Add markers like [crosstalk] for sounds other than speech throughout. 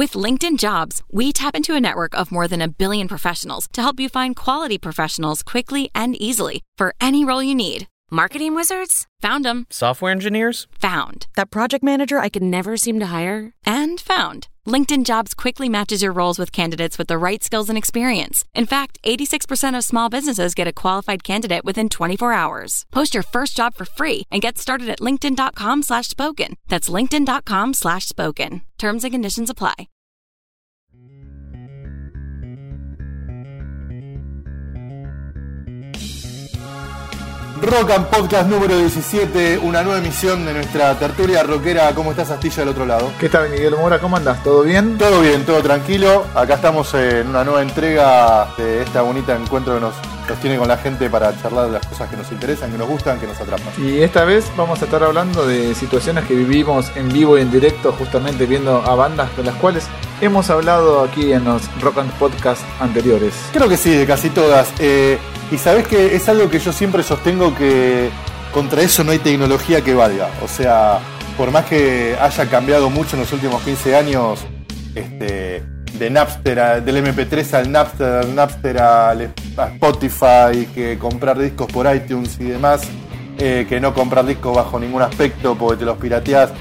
With LinkedIn Jobs, we tap into a network of more than a billion professionals to help you find quality professionals quickly and easily for any role you need. Marketing wizards? Found them. Software engineers? Found. That project manager I could never seem to hire? And found. LinkedIn Jobs quickly matches your roles with candidates with the right skills and experience. In fact, 86% of small businesses get a qualified candidate within 24 hours. Post your first job for free and get started at linkedin.com slash spoken. That's linkedin.com slash spoken. Terms and conditions apply. Rock and Podcast número 17, una nueva emisión de nuestra tertulia rockera. ¿Cómo estás, Astilla, del otro lado? ¿Qué tal, Miguel Mora? ¿Cómo andás? ¿Todo bien? Todo bien, todo tranquilo. Acá estamos en una nueva entrega de esta bonita encuentro que nos, nos tiene con la gente para charlar de las cosas que nos interesan, que nos gustan, que nos atrapan. Y esta vez vamos a estar hablando de situaciones que vivimos en vivo y en directo, justamente viendo a bandas de las cuales hemos hablado aquí en los Rock and Podcast anteriores. Creo que sí, de casi todas. Eh, y sabes que es algo que yo siempre sostengo que contra eso no hay tecnología que valga. O sea, por más que haya cambiado mucho en los últimos 15 años, este, de Napster, del MP3 al Napster, al Napster al a Spotify, que comprar discos por iTunes y demás, eh, que no comprar discos bajo ningún aspecto porque te los pirateás.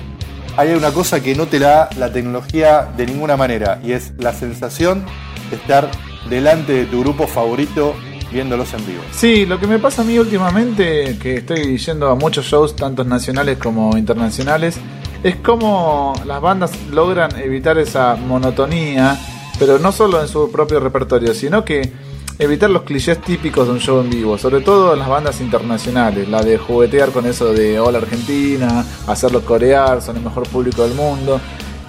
Hay una cosa que no te la la tecnología de ninguna manera y es la sensación de estar delante de tu grupo favorito viéndolos en vivo. Sí, lo que me pasa a mí últimamente, que estoy yendo a muchos shows, tanto nacionales como internacionales, es como las bandas logran evitar esa monotonía, pero no solo en su propio repertorio, sino que evitar los clichés típicos de un show en vivo, sobre todo en las bandas internacionales, la de juguetear con eso de hola Argentina, hacerlo corear, son el mejor público del mundo.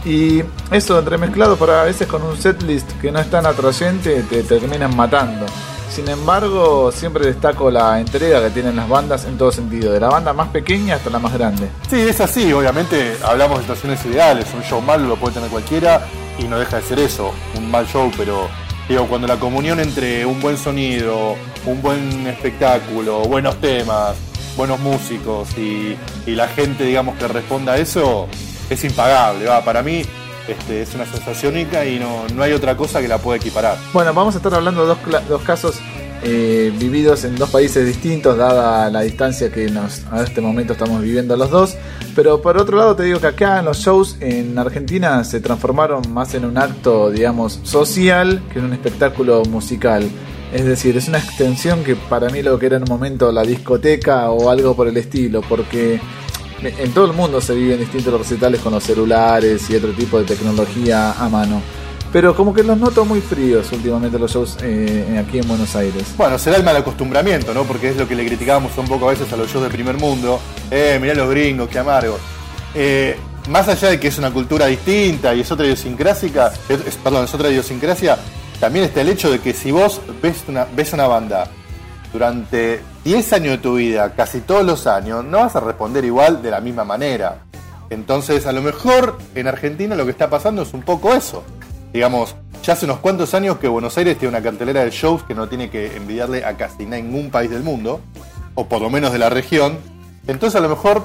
Y eso entremezclado por a veces con un setlist que no es tan atrayente, te, te terminan matando. Sin embargo, siempre destaco la entrega que tienen las bandas en todo sentido, de la banda más pequeña hasta la más grande. Sí, es así, obviamente hablamos de situaciones ideales, un show malo lo puede tener cualquiera y no deja de ser eso, un mal show, pero digo, cuando la comunión entre un buen sonido, un buen espectáculo, buenos temas, buenos músicos y, y la gente, digamos, que responda a eso, es impagable, va, para mí este, es una sensación única y no, no hay otra cosa que la pueda equiparar. Bueno, vamos a estar hablando de dos, dos casos eh, vividos en dos países distintos, dada la distancia que nos, a este momento estamos viviendo los dos. Pero por otro lado, te digo que acá los shows en Argentina se transformaron más en un acto, digamos, social que en un espectáculo musical. Es decir, es una extensión que para mí lo que era en un momento la discoteca o algo por el estilo, porque en todo el mundo se viven distintos recitales con los celulares y otro tipo de tecnología a mano. Pero como que los noto muy fríos últimamente los shows eh, aquí en Buenos Aires. Bueno, será el mal acostumbramiento, ¿no? Porque es lo que le criticábamos un poco a veces a los shows de primer mundo. Eh, mirá los gringos, qué amargos. Eh, más allá de que es una cultura distinta y es otra es- perdón, es otra idiosincrasia, también está el hecho de que si vos ves una, ves una banda durante 10 años de tu vida, casi todos los años, no vas a responder igual de la misma manera. Entonces, a lo mejor en Argentina lo que está pasando es un poco eso. Digamos, ya hace unos cuantos años que Buenos Aires tiene una cartelera de shows que no tiene que envidiarle a casi ningún país del mundo, o por lo menos de la región. Entonces, a lo mejor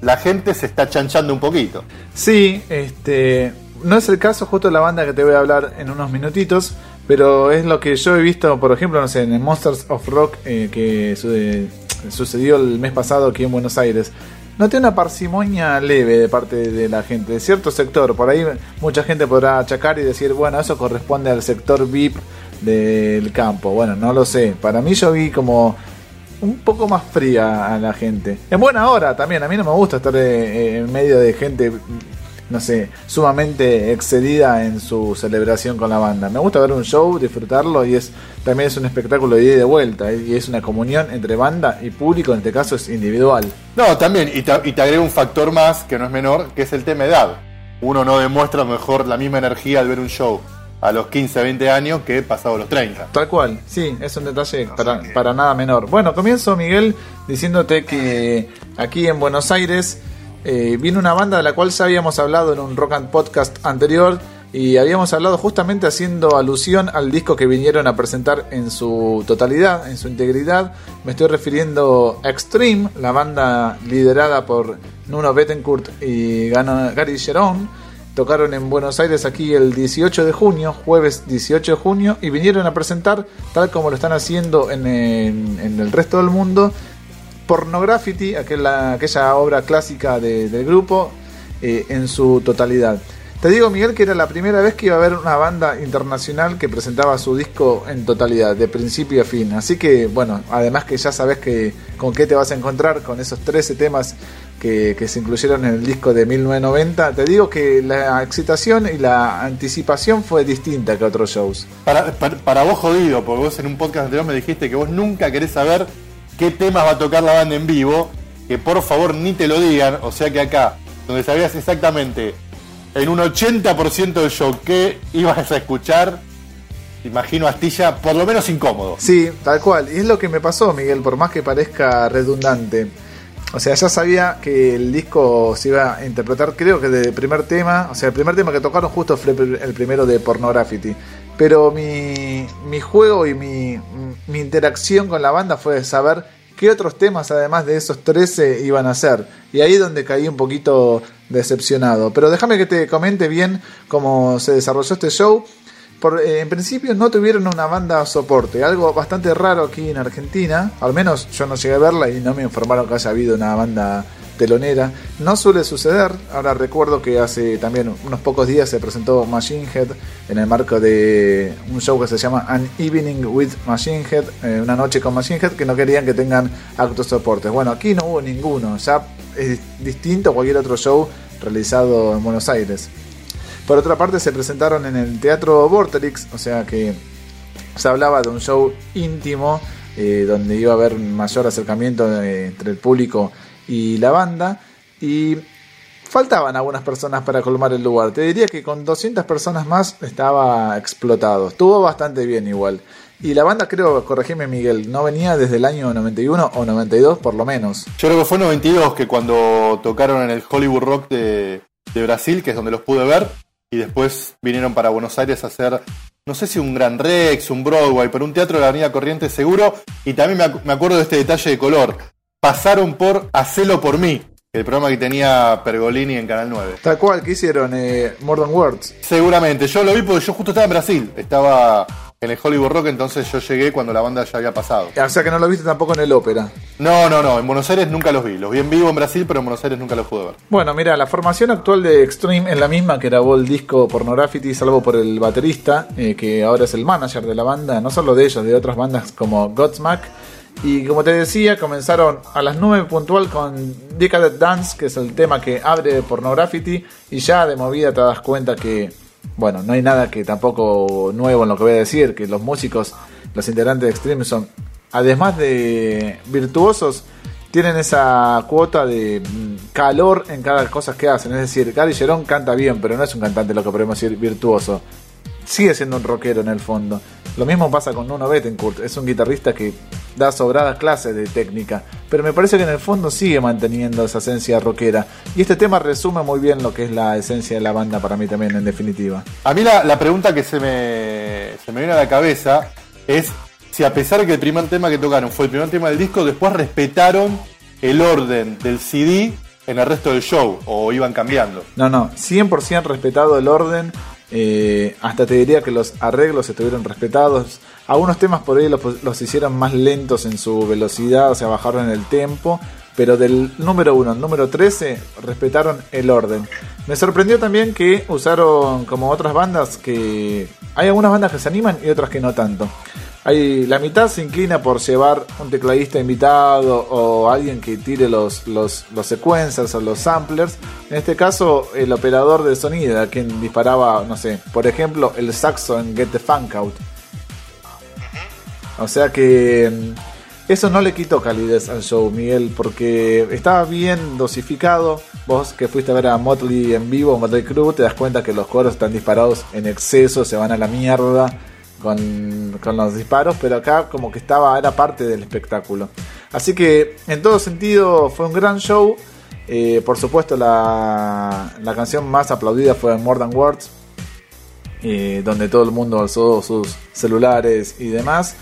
la gente se está chanchando un poquito. Sí, este, no es el caso justo de la banda que te voy a hablar en unos minutitos, pero es lo que yo he visto, por ejemplo, no sé, en Monsters of Rock eh, que su- eh, sucedió el mes pasado aquí en Buenos Aires. Noté una parsimonia leve de parte de la gente, de cierto sector. Por ahí mucha gente podrá achacar y decir, bueno, eso corresponde al sector VIP del campo. Bueno, no lo sé. Para mí yo vi como un poco más fría a la gente. En buena hora también, a mí no me gusta estar eh, en medio de gente, no sé, sumamente excedida en su celebración con la banda. Me gusta ver un show, disfrutarlo y es también es un espectáculo de ida y de vuelta y es una comunión entre banda y público, en este caso es individual. No, también, y te, y te agrego un factor más que no es menor, que es el tema edad. Uno no demuestra mejor la misma energía al ver un show a los 15, 20 años que pasado los 30. Tal cual, sí, es un detalle para, para nada menor. Bueno, comienzo Miguel diciéndote que aquí en Buenos Aires eh, viene una banda de la cual ya habíamos hablado en un Rock and Podcast anterior y habíamos hablado justamente haciendo alusión al disco que vinieron a presentar en su totalidad, en su integridad. Me estoy refiriendo a Extreme, la banda liderada por Nuno Bettencourt y Gary Sharon tocaron en Buenos Aires aquí el 18 de junio, jueves 18 de junio, y vinieron a presentar, tal como lo están haciendo en, el resto del mundo, Pornography, aquella, aquella obra clásica del grupo, eh, en su totalidad. Te digo, Miguel, que era la primera vez que iba a haber una banda internacional que presentaba su disco en totalidad, de principio a fin. Así que, bueno, además que ya sabes que con qué te vas a encontrar con esos 13 temas que, se incluyeron en el disco de 1990, te digo que la excitación y la anticipación fue distinta que otros shows. Para, para, vos jodido, porque vos en un podcast anterior me dijiste que vos nunca querés saber qué temas va a tocar la banda en vivo, que por favor ni te lo digan, o sea que acá, donde sabías exactamente en un 80% del show que ibas a escuchar, imagino Astilla por lo menos incómodo. Sí, tal cual. Y es lo que me pasó, Miguel, por más que parezca redundante. O sea, ya sabía que el disco se iba a interpretar, creo que de primer tema. O sea, el primer tema que tocaron justo fue el primero de Pornography. Pero mi, mi juego y mi, mi interacción con la banda fue saber qué otros temas, además de esos 13, iban a ser. Y ahí es donde caí un poquito decepcionado. Pero déjame que te comente bien cómo se desarrolló este show. Por, eh, en principio no tuvieron una banda soporte, algo bastante raro aquí en Argentina. Al menos yo no llegué a verla y no me informaron que haya habido una banda telonera. No suele suceder. Ahora recuerdo que hace también unos pocos días se presentó Machine Head en el marco de un show que se llama An Evening with Machine Head, eh, una noche con Machine Head, que no querían que tengan actos soportes. Bueno, aquí no hubo ninguno. Ya es distinto a cualquier otro show realizado en Buenos Aires. Por otra parte, se presentaron en el Teatro Vorterix, o sea que se hablaba de un show íntimo eh, donde iba a haber mayor acercamiento eh, entre el público y la banda. Y faltaban algunas personas para colmar el lugar. Te diría que con 200 personas más estaba explotado. Estuvo bastante bien igual. Y la banda, creo, corregime Miguel, no venía desde el año 91 o 92 por lo menos. Yo creo que fue 92 que cuando tocaron en el Hollywood Rock de, Brasil, que es donde los pude ver, y después vinieron para Buenos Aires a hacer, no sé si un Gran Rex, un Broadway, pero un teatro de la Avenida Corriente seguro. Y también me, acuerdo de este detalle de color pasaron por Hacelo por mí, el programa que tenía Pergolini en Canal 9. Tal cual, ¿qué hicieron? Eh, More Than Words. Seguramente, yo lo vi porque yo justo estaba en Brasil, estaba en el Hollywood Rock, entonces yo llegué cuando la banda ya había pasado. O sea que no lo viste tampoco en el ópera. No, no, no, en Buenos Aires nunca los vi. Los vi en vivo en Brasil, pero en Buenos Aires nunca los pude ver. Bueno, mira, la formación actual de Extreme es la misma que grabó el disco Pornography, salvo por el baterista, eh, que ahora es el manager de la banda, no solo de ellos, de otras bandas como Godsmack y como te decía, comenzaron a las 9 puntual con Decadent Dance, que es el tema que abre Pornography. Y ya de movida te das cuenta que, bueno, no hay nada que tampoco nuevo en lo que voy a decir, que los músicos, los integrantes de Extreme son, además de virtuosos, tienen esa cuota de mm, calor en cada cosa que hacen. Es decir, Gary Gerón canta bien, pero no es un cantante lo que podemos decir virtuoso. Sigue siendo un rockero en el fondo. Lo mismo pasa con Nuno Bettencourt, es un guitarrista que da sobradas clases de técnica, pero me parece que en el fondo sigue manteniendo esa esencia rockera. Y este tema resume muy bien lo que es la esencia de la banda para mí también, en definitiva. A mí la, pregunta que se me, se me viene a la cabeza es si a pesar de que el primer tema que tocaron fue el primer tema del disco, después respetaron el orden del CD en el resto del show o iban cambiando. No, no, 100% respetado el orden eh, hasta te diría que los arreglos estuvieron respetados. Algunos temas por ahí los, hicieron más lentos en su velocidad, o sea, bajaron el tempo. Pero del número 1 al número 13 respetaron el orden. Me sorprendió también que usaron como otras bandas que... Hay algunas bandas que se animan y otras que no tanto. Hay, la mitad se inclina por llevar un tecladista invitado o alguien que tire los, los, sequencers o los samplers. En este caso, el operador de sonido, quien disparaba, no sé, por ejemplo, el saxo en Get the Funk Out. O sea que mm, eso no le quitó calidez al show, Miguel, porque estaba bien dosificado. Vos que fuiste a ver a Motley en vivo, Motley Crue, te das cuenta que los coros están disparados en exceso, se van a la mierda con, los disparos, pero acá como que estaba, era parte del espectáculo. Así que en todo sentido fue un gran show. Eh, por supuesto la, la, canción más aplaudida fue More Than Words, eh, donde todo el mundo alzó sus celulares y demás.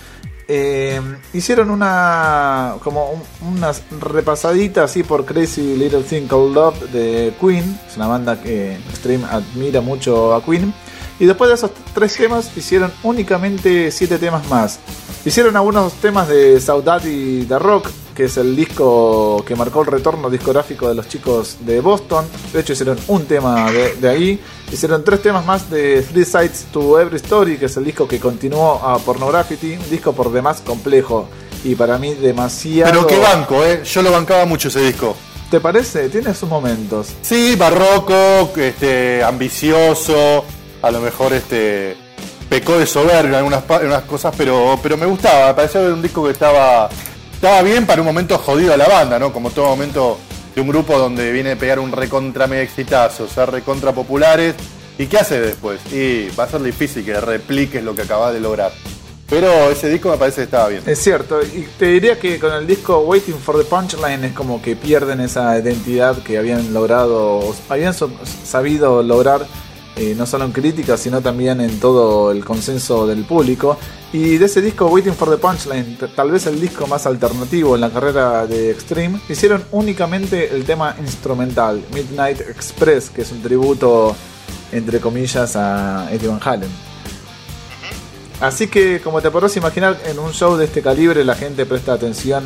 eh, hicieron una como un- una repasadita así por Crazy Little Thing Called Love de Queen, es una banda que Stream admira mucho a Queen. Y después de esos tres temas hicieron únicamente siete temas más. Hicieron algunos temas de Saudade The Rock, que es el disco que marcó el retorno discográfico de los chicos de Boston. De hecho hicieron un tema de, de ahí. Hicieron tres temas más de Three Sides to Every Story, que es el disco que continuó a Pornography. Un disco por demás complejo y para mí demasiado... Pero qué banco, ¿eh? Yo lo bancaba mucho ese disco. ¿Te parece? Tiene sus momentos. Sí, barroco, este, ambicioso, a lo mejor este pecó de soberbio en algunas, cosas, pero, pero me gustaba, me parecía un disco que estaba, estaba bien para un momento jodido a la banda, ¿no? Como todo momento de un grupo donde viene a pegar un recontra mega exitazo, ser recontra populares, ¿y qué hace después? Y va a ser difícil que repliques lo que acabas de lograr. Pero ese disco me parece que estaba bien. Es cierto, y te diría que con el disco Waiting for the Punchline es como que pierden esa identidad que habían logrado, o habían sabido lograr eh, no solo en críticas, sino también en todo el consenso del público. Y de ese disco Waiting for the Punchline, tal vez el disco más alternativo en la carrera de Extreme, hicieron únicamente el tema instrumental, Midnight Express, que es un tributo, entre comillas, a Eddie Van Halen. Así que, como te podrás imaginar, en un show de este calibre la gente presta atención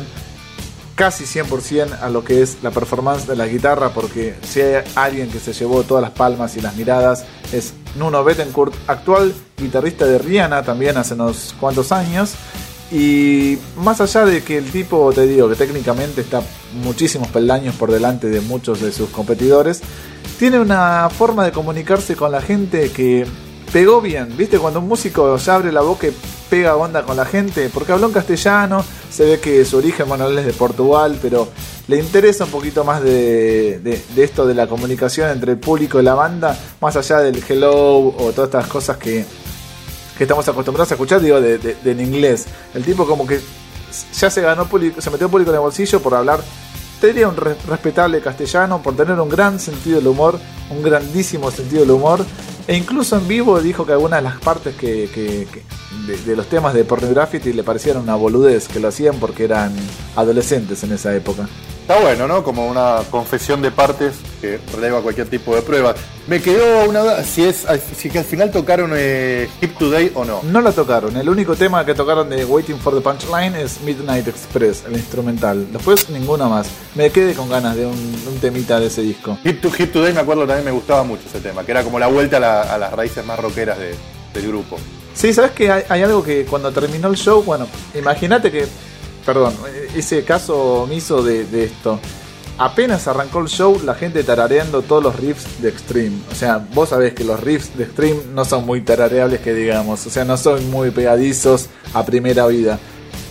casi 100% a lo que es la performance de la guitarra, porque si hay alguien que se llevó todas las palmas y las miradas es Nuno Bettencourt, actual guitarrista de Rihanna también hace unos cuantos años. Y más allá de que el tipo, te digo, que técnicamente está muchísimos peldaños por delante de muchos de sus competidores, tiene una forma de comunicarse con la gente que pegó bien. ¿Viste? Cuando un músico ya abre la boca y pega onda con la gente, porque habló en castellano, se ve que su origen, bueno, es de Portugal, pero le interesa un poquito más de, esto de la comunicación entre el público y la banda, más allá del hello o todas estas cosas que, que estamos acostumbrados a escuchar, digo, de, de- inglés. El tipo como que ya se ganó público, se metió público en el bolsillo por hablar, te diría un re- respetable castellano, por tener un gran sentido del humor, un grandísimo sentido del humor, e incluso en vivo dijo que algunas de las partes que, de, los temas de Pornography le parecieron una boludez, que lo hacían porque eran adolescentes en esa época. Está bueno, ¿no? Como una confesión de partes que releva cualquier tipo de prueba. Me quedó una duda, si es si que al final tocaron eh, Hip Today o no. No la tocaron, el único tema que tocaron de Waiting for the Punchline es Midnight Express, el instrumental. Después ninguna más. Me quedé con ganas de un, un temita de ese disco. Hip, to, Hip Today me acuerdo también me gustaba mucho ese tema, que era como la vuelta a, la- a las raíces más rockeras de- del grupo. Sí, sabes que hay, hay algo que cuando terminó el show, bueno, imagínate que, perdón, ese caso omiso de, esto. Apenas arrancó el show, la gente tarareando todos los riffs de Extreme. O sea, vos sabés que los riffs de Extreme no son muy tarareables, que digamos. O sea, no son muy pegadizos a primera vida.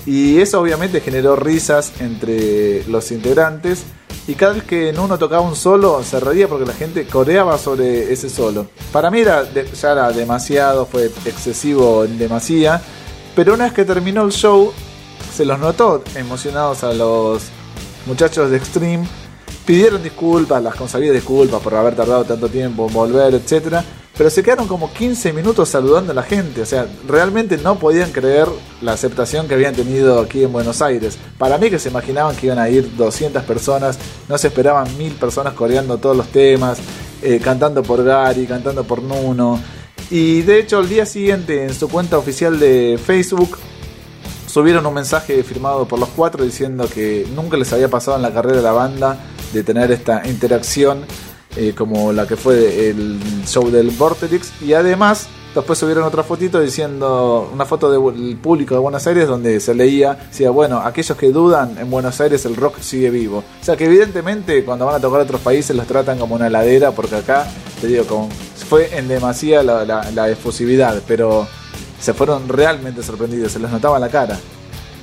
Y eso obviamente generó risas entre los integrantes. Y cada vez que en uno tocaba un solo, se reía porque la gente coreaba sobre ese solo. Para mí era ya era demasiado, fue excesivo en demasía. Pero una vez que terminó el show, se los notó emocionados a los muchachos de Extreme. Pidieron disculpas, las consabidas disculpas por haber tardado tanto tiempo en volver, etc. Pero se quedaron como 15 minutos saludando a la gente. O sea, realmente no podían creer la aceptación que habían tenido aquí en Buenos Aires. Para mí que se imaginaban que iban a ir 200 personas, no se esperaban mil personas coreando todos los temas, eh, cantando por Gary, cantando por Nuno. Y de hecho, el día siguiente en su cuenta oficial de Facebook subieron un mensaje firmado por los cuatro diciendo que nunca les había pasado en la carrera de la banda de tener esta interacción eh, como la que fue el show del Vorterix. Y además después subieron otra fotito diciendo una foto del público de Buenos Aires donde se leía decía bueno aquellos que dudan en Buenos Aires el rock sigue vivo o sea que evidentemente cuando van a tocar otros países los tratan como una ladera porque acá te digo como fue en demasía la, la, pero se fueron realmente sorprendidos, se les notaba la cara.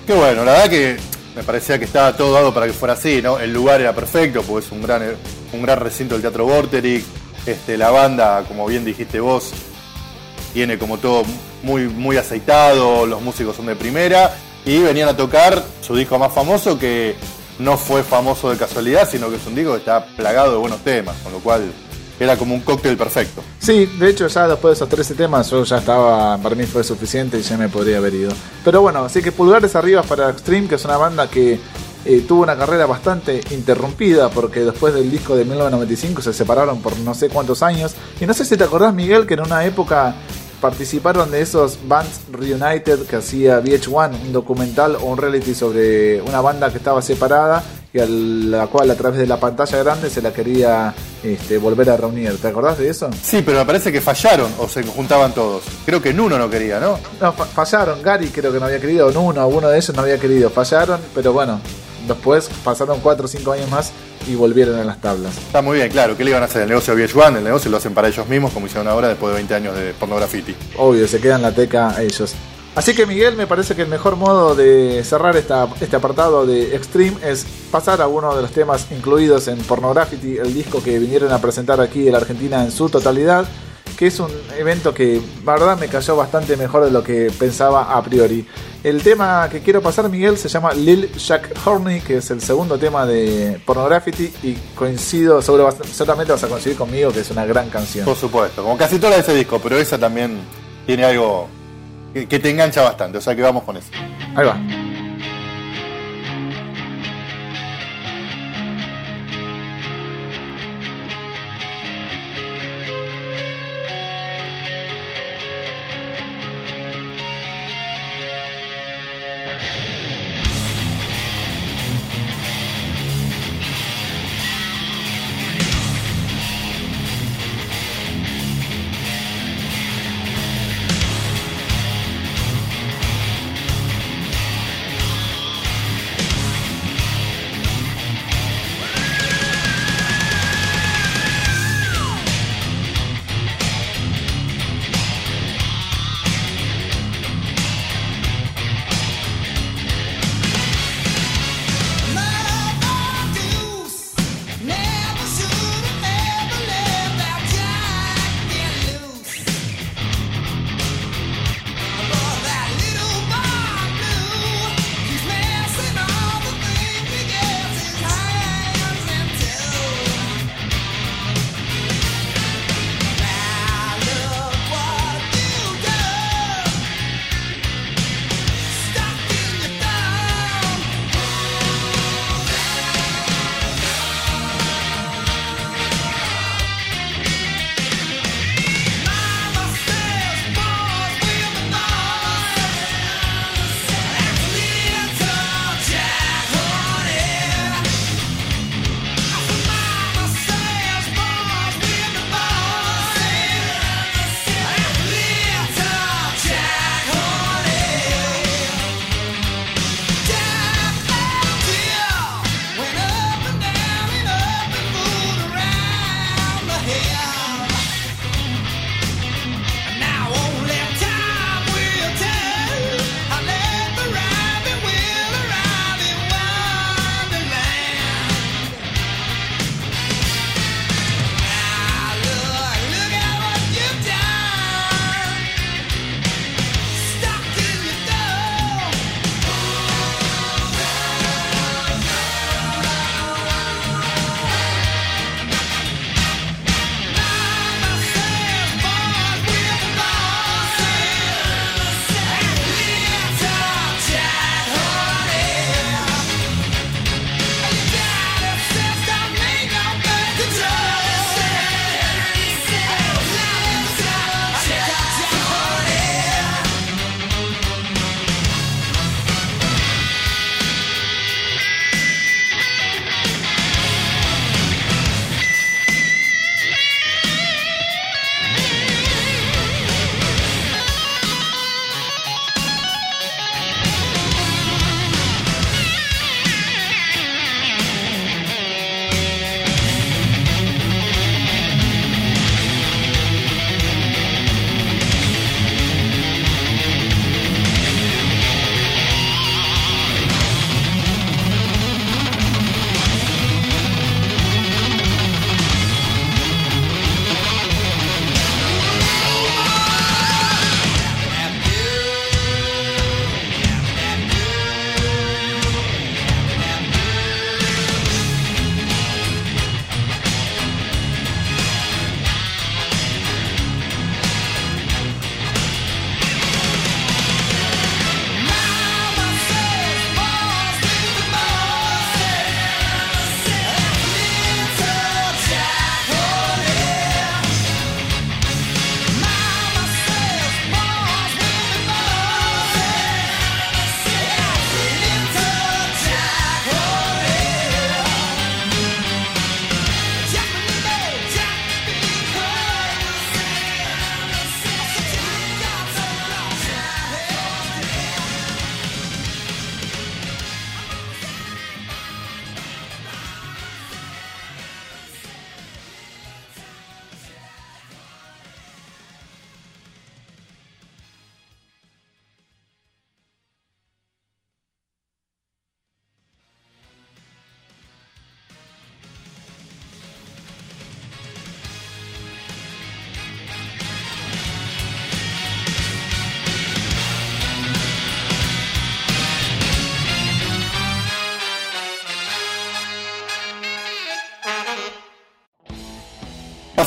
Qué bueno, la verdad que me parecía que estaba todo dado para que fuera así, ¿no? El lugar era perfecto, porque es un gran, un gran recinto del Teatro Vorterix. Este, la banda, como bien dijiste vos, tiene como todo muy, muy aceitado, los músicos son de primera, y venían a tocar su disco más famoso, que no fue famoso de casualidad, sino que es un disco que está plagado de buenos temas, con lo cual era como un cóctel perfecto. Sí, de hecho ya después de esos 13 temas yo ya estaba, para mí fue suficiente y ya me podría haber ido. Pero bueno, así que pulgares arriba para Extreme, que es una banda que eh, tuvo una carrera bastante interrumpida porque después del disco de 1995 se separaron por no sé cuántos años. Y no sé si te acordás, Miguel, que en una época participaron de esos Bands Reunited que hacía VH1, un documental o un reality sobre una banda que estaba separada y a la cual a través de la pantalla grande se la quería este, volver a reunir. ¿Te acordás de eso? Sí, pero me parece que fallaron o se juntaban todos. Creo que Nuno no quería, ¿no? No, fallaron. Gary creo que no había querido, Nuno, uno de ellos no había querido. Fallaron, pero bueno, después pasaron 4 o 5 años más y volvieron a las tablas. Está muy bien, claro. ¿Qué le iban a hacer? El negocio de VH1, el negocio lo hacen para ellos mismos, como hicieron ahora después de 20 años de pornografiti. Obvio, se quedan la teca a ellos. Así que Miguel, me parece que el mejor modo de cerrar esta, este apartado de Extreme es pasar a uno de los temas incluidos en Pornography, el disco que vinieron a presentar aquí en la Argentina en su totalidad, que es un evento que la verdad me cayó bastante mejor de lo que pensaba a priori. El tema que quiero pasar, Miguel, se llama Lil Jack Horney, que es el segundo tema de Pornography y coincido, seguro, seguramente vas a coincidir conmigo que es una gran canción. Por supuesto, como casi toda de ese disco, pero esa también tiene algo que, te engancha bastante. O sea que vamos con eso. Ahí va.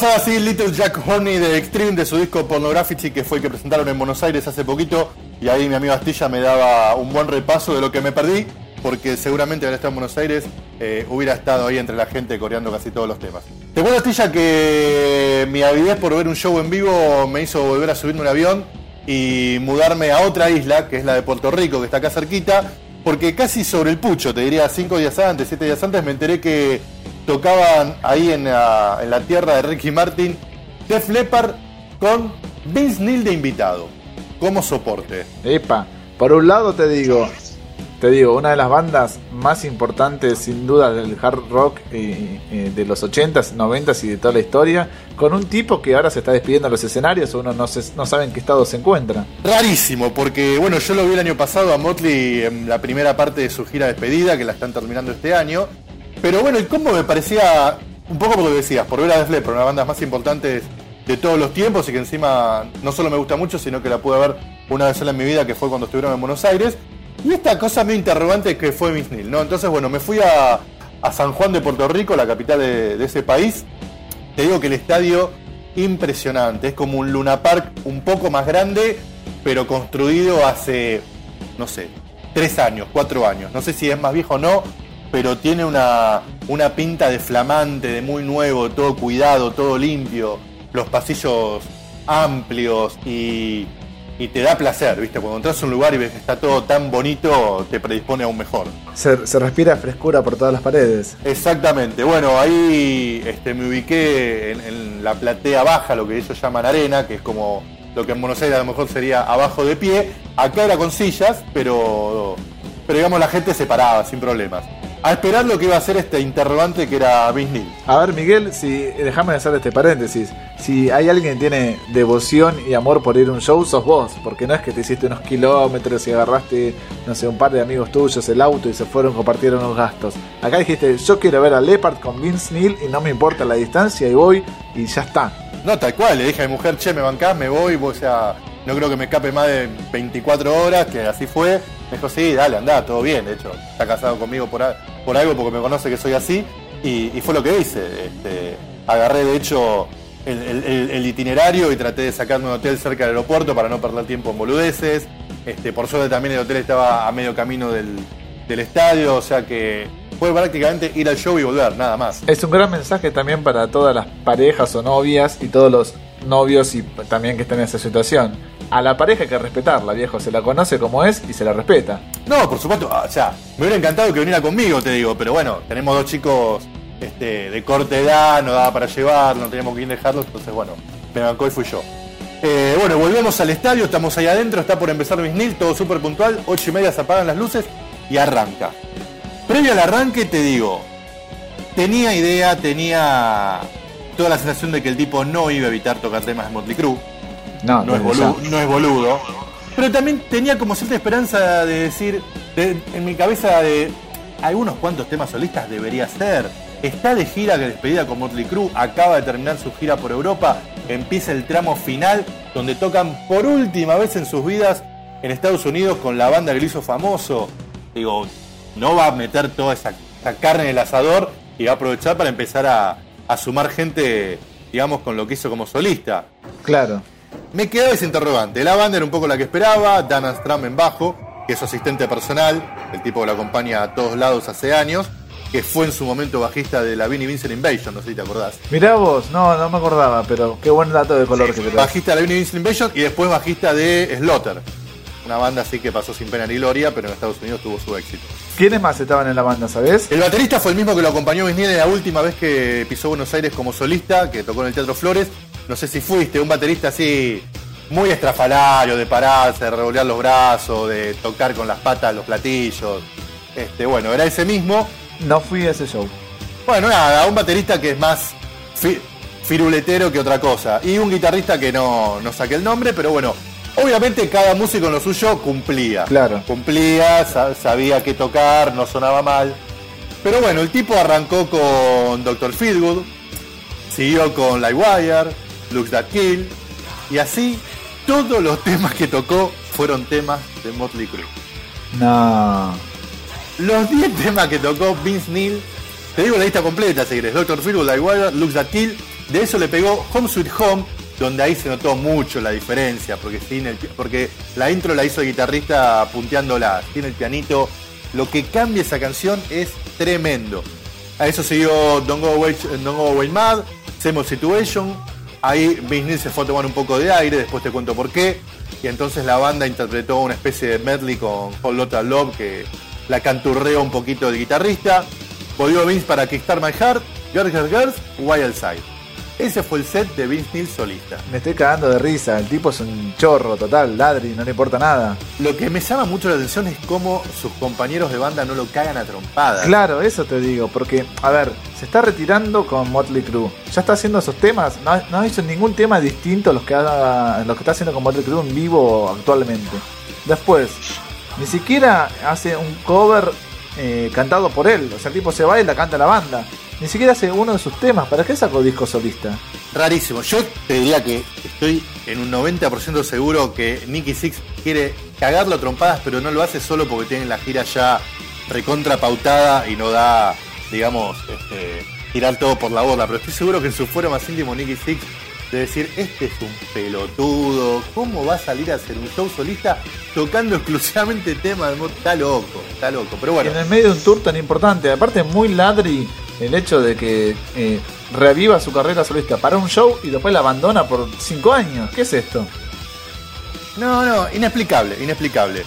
Pasaba así Little Jack Horney de Extreme de su disco Pornography que fue el que presentaron en Buenos Aires hace poquito y ahí mi amigo Astilla me daba un buen repaso de lo que me perdí porque seguramente al estar en Buenos Aires eh, hubiera estado ahí entre la gente coreando casi todos los temas. Te cuento Astilla que mi avidez por ver un show en vivo me hizo volver a subirme un avión y mudarme a otra isla que es la de Puerto Rico que está acá cerquita porque casi sobre el pucho, te diría cinco días antes, siete días antes, me enteré que tocaban ahí en la, tierra de Ricky Martin Def Leppard con Vince Neil de invitado, como soporte. Epa, por un lado te digo, te digo, una de las bandas más importantes sin duda del hard rock eh, eh, de los 80s, 90s y de toda la historia, con un tipo que ahora se está despidiendo de los escenarios, uno no, no sabe en qué estado se encuentra. Rarísimo, porque bueno, yo lo vi el año pasado a Motley en la primera parte de su gira de despedida, que la están terminando este año, pero bueno, el combo me parecía un poco por lo que decías, por ver a Def Leppard, una de las bandas más importantes de todos los tiempos y que encima no solo me gusta mucho, sino que la pude ver una vez en mi vida, que fue cuando estuvieron en Buenos Aires. Y esta cosa medio interrogante que fue Miss Neil, ¿no? Entonces, bueno, me fui a, San Juan de Puerto Rico, la capital de, ese país. Te digo que el estadio impresionante, es como un Luna Park un poco más grande, pero construido hace, no sé, tres años, cuatro años. No sé si es más viejo o no, pero tiene una, una pinta de flamante, de muy nuevo, todo cuidado, todo limpio, los pasillos amplios y, y te da placer, ¿viste? Cuando entras a un lugar y ves que está todo tan bonito, te predispone a un mejor. Se, respira frescura por todas las paredes. Exactamente. Bueno, ahí este, me ubiqué en, en, la platea baja, lo que ellos llaman arena, que es como lo que en Buenos Aires a lo mejor sería abajo de pie. Acá era con sillas, pero, pero digamos la gente se paraba sin problemas a esperar lo que iba a hacer este interrogante que era Vince A ver, Miguel, si déjame hacer este paréntesis. Si hay alguien que tiene devoción y amor por ir a un show, sos vos. Porque no es que te hiciste unos kilómetros y agarraste, no sé, un par de amigos tuyos el auto y se fueron, compartieron los gastos. Acá dijiste, yo quiero ver a Leopard con Vince Neil y no me importa la distancia y voy y ya está. No, tal cual, le dije a mi mujer, che, me bancás, me voy, o sea, no creo que me escape más de 24 horas, que así fue. Me dijo, sí, dale, anda, todo bien. De hecho, está casado conmigo por, por algo porque me conoce que soy así. Y, fue lo que hice. Este, agarré, de hecho, el, itinerario y traté de sacarme un hotel cerca del aeropuerto para no perder tiempo en boludeces. Este, por suerte también el hotel estaba a medio camino del, del estadio, o sea que fue prácticamente ir al show y volver, nada más. Es un gran mensaje también para todas las parejas o novias y todos los novios y también que estén en esa situación a la pareja hay que respetarla, viejo. Se la conoce como es y se la respeta. No, por supuesto. O sea, me hubiera encantado que viniera conmigo, te digo. Pero bueno, tenemos dos chicos este, de corta edad, no daba para llevar, no teníamos ir dejarlos. Entonces, bueno, me bancó y fui yo. Eh, bueno, volvemos al estadio, estamos ahí adentro, está por empezar Bisnil, todo súper puntual. Ocho y media se apagan las luces y arranca. Previo al arranque, te digo, tenía idea, tenía toda la sensación de que el tipo no iba a evitar tocar temas de Motley Crue no, no, es boludo, no es boludo. Pero también tenía como cierta esperanza de decir, en mi cabeza, de algunos cuantos temas solistas debería ser. Está de gira que despedida con Motley Crue, acaba de terminar su gira por Europa, empieza el tramo final donde tocan por última vez en sus vidas en Estados Unidos con la banda que lo hizo famoso. Digo, no va a meter toda esa, carne en el asador y va a aprovechar para empezar a, a sumar gente, digamos, con lo que hizo como solista. Claro. Me quedaba ese interrogante. La banda era un poco la que esperaba, Dan Stram en bajo, que es su asistente personal, el tipo que lo acompaña a todos lados hace años, que fue en su momento bajista de la Vinnie Vincent Invasion, no sé si te acordás. Mirá vos, no, no me acordaba, pero qué buen dato de color que te Bajista de la Vinnie Vincent Invasion y después bajista de Slaughter. Una banda así que pasó sin pena ni gloria, pero en Estados Unidos tuvo su éxito. ¿Quiénes más estaban en la banda, sabes? El baterista fue el mismo que lo acompañó Vinnie la última vez que pisó Buenos Aires como solista, que tocó en el Teatro Flores, no sé si fuiste, un baterista así muy estrafalario, de pararse, de revolear los brazos, de tocar con las patas los platillos. Este, bueno, era ese mismo. No fui a ese show. Bueno, nada, un baterista que es más firuletero que otra cosa. Y un guitarrista que no, no saqué el nombre, pero bueno, obviamente cada músico en lo suyo cumplía. Claro. Cumplía, sabía qué tocar, no sonaba mal. Pero bueno, el tipo arrancó con Dr. Feelgood, siguió con Lightwire, Looks That Kill, y así todos los [laughs] temas que tocó fueron temas de Motley Crue. No. Los 10 [laughs] temas que tocó Vince Neil, te digo la lista completa si querés. Doctor Phil, Like Wire, Looks That Kill, De eso le pegó Home Sweet Home, donde ahí se notó mucho la diferencia, porque, porque la intro la hizo el guitarrista punteándola, tiene el pianito. Lo que cambia esa canción es tremendo. A eso siguió Don't Go Away, Don't Go Away Mad, Same Situation. Ahí Vince se fue a tomar un poco de aire, después te cuento por qué. Y entonces la banda interpretó una especie de medley con Whole Lotta Love que la canturreó un poquito el guitarrista. Volvió Vince para Kickstart My Heart, Girls Girls Girls, Wild Side. Ese fue el set de Vince Neil solista. Me estoy cagando de risa, el tipo es un chorro total, ladri, no le importa nada. Lo que me llama mucho la atención es cómo sus compañeros de banda no lo cagan a trompadas. Claro, eso te digo, porque, a ver, se está retirando con Motley Crue. Ya está haciendo esos temas, no, no hizo ningún tema distinto a los que, haga, los que está haciendo con Motley Crue en vivo actualmente. Después, ni siquiera hace un cover eh, cantado por él. O sea, el tipo se va y la canta la banda. Ni siquiera hace uno de sus temas. ¿Para qué sacó disco solista? Rarísimo. Yo te diría que estoy en un 90% seguro que Nicky Six quiere cagarlo a trompadas, pero no lo hace solo porque tiene la gira ya recontra pautada y no da, digamos, este, tirar todo por la borda. Pero estoy seguro que en su fuero más íntimo Nicky Six de decir, este es un pelotudo, ¿cómo va a salir a hacer un show solista tocando exclusivamente temas de Está loco, está loco, pero bueno. en el medio de un tour tan importante, aparte muy ladri el hecho de que eh, reviva su carrera solista para un show y después la abandona por cinco años. ¿Qué es esto? No, no, inexplicable, inexplicable.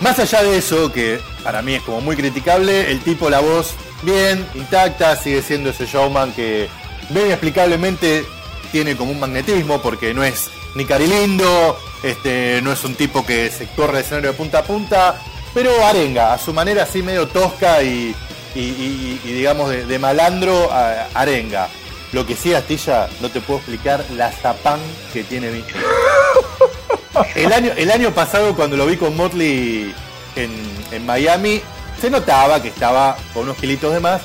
Más allá de eso, que para mí es como muy criticable, el tipo, la voz, bien, intacta, sigue siendo ese showman que bien inexplicablemente tiene como un magnetismo porque no es ni carilindo, este, no es un tipo que se corre el escenario de punta a punta, pero arenga, a su manera así medio tosca y, digamos de, malandro arenga. Lo que sí, Astilla, no te puedo explicar la zapán que tiene Vince. [laughs] El año, el año pasado cuando lo vi con Motley en, en Miami, se notaba que estaba con unos kilitos de más,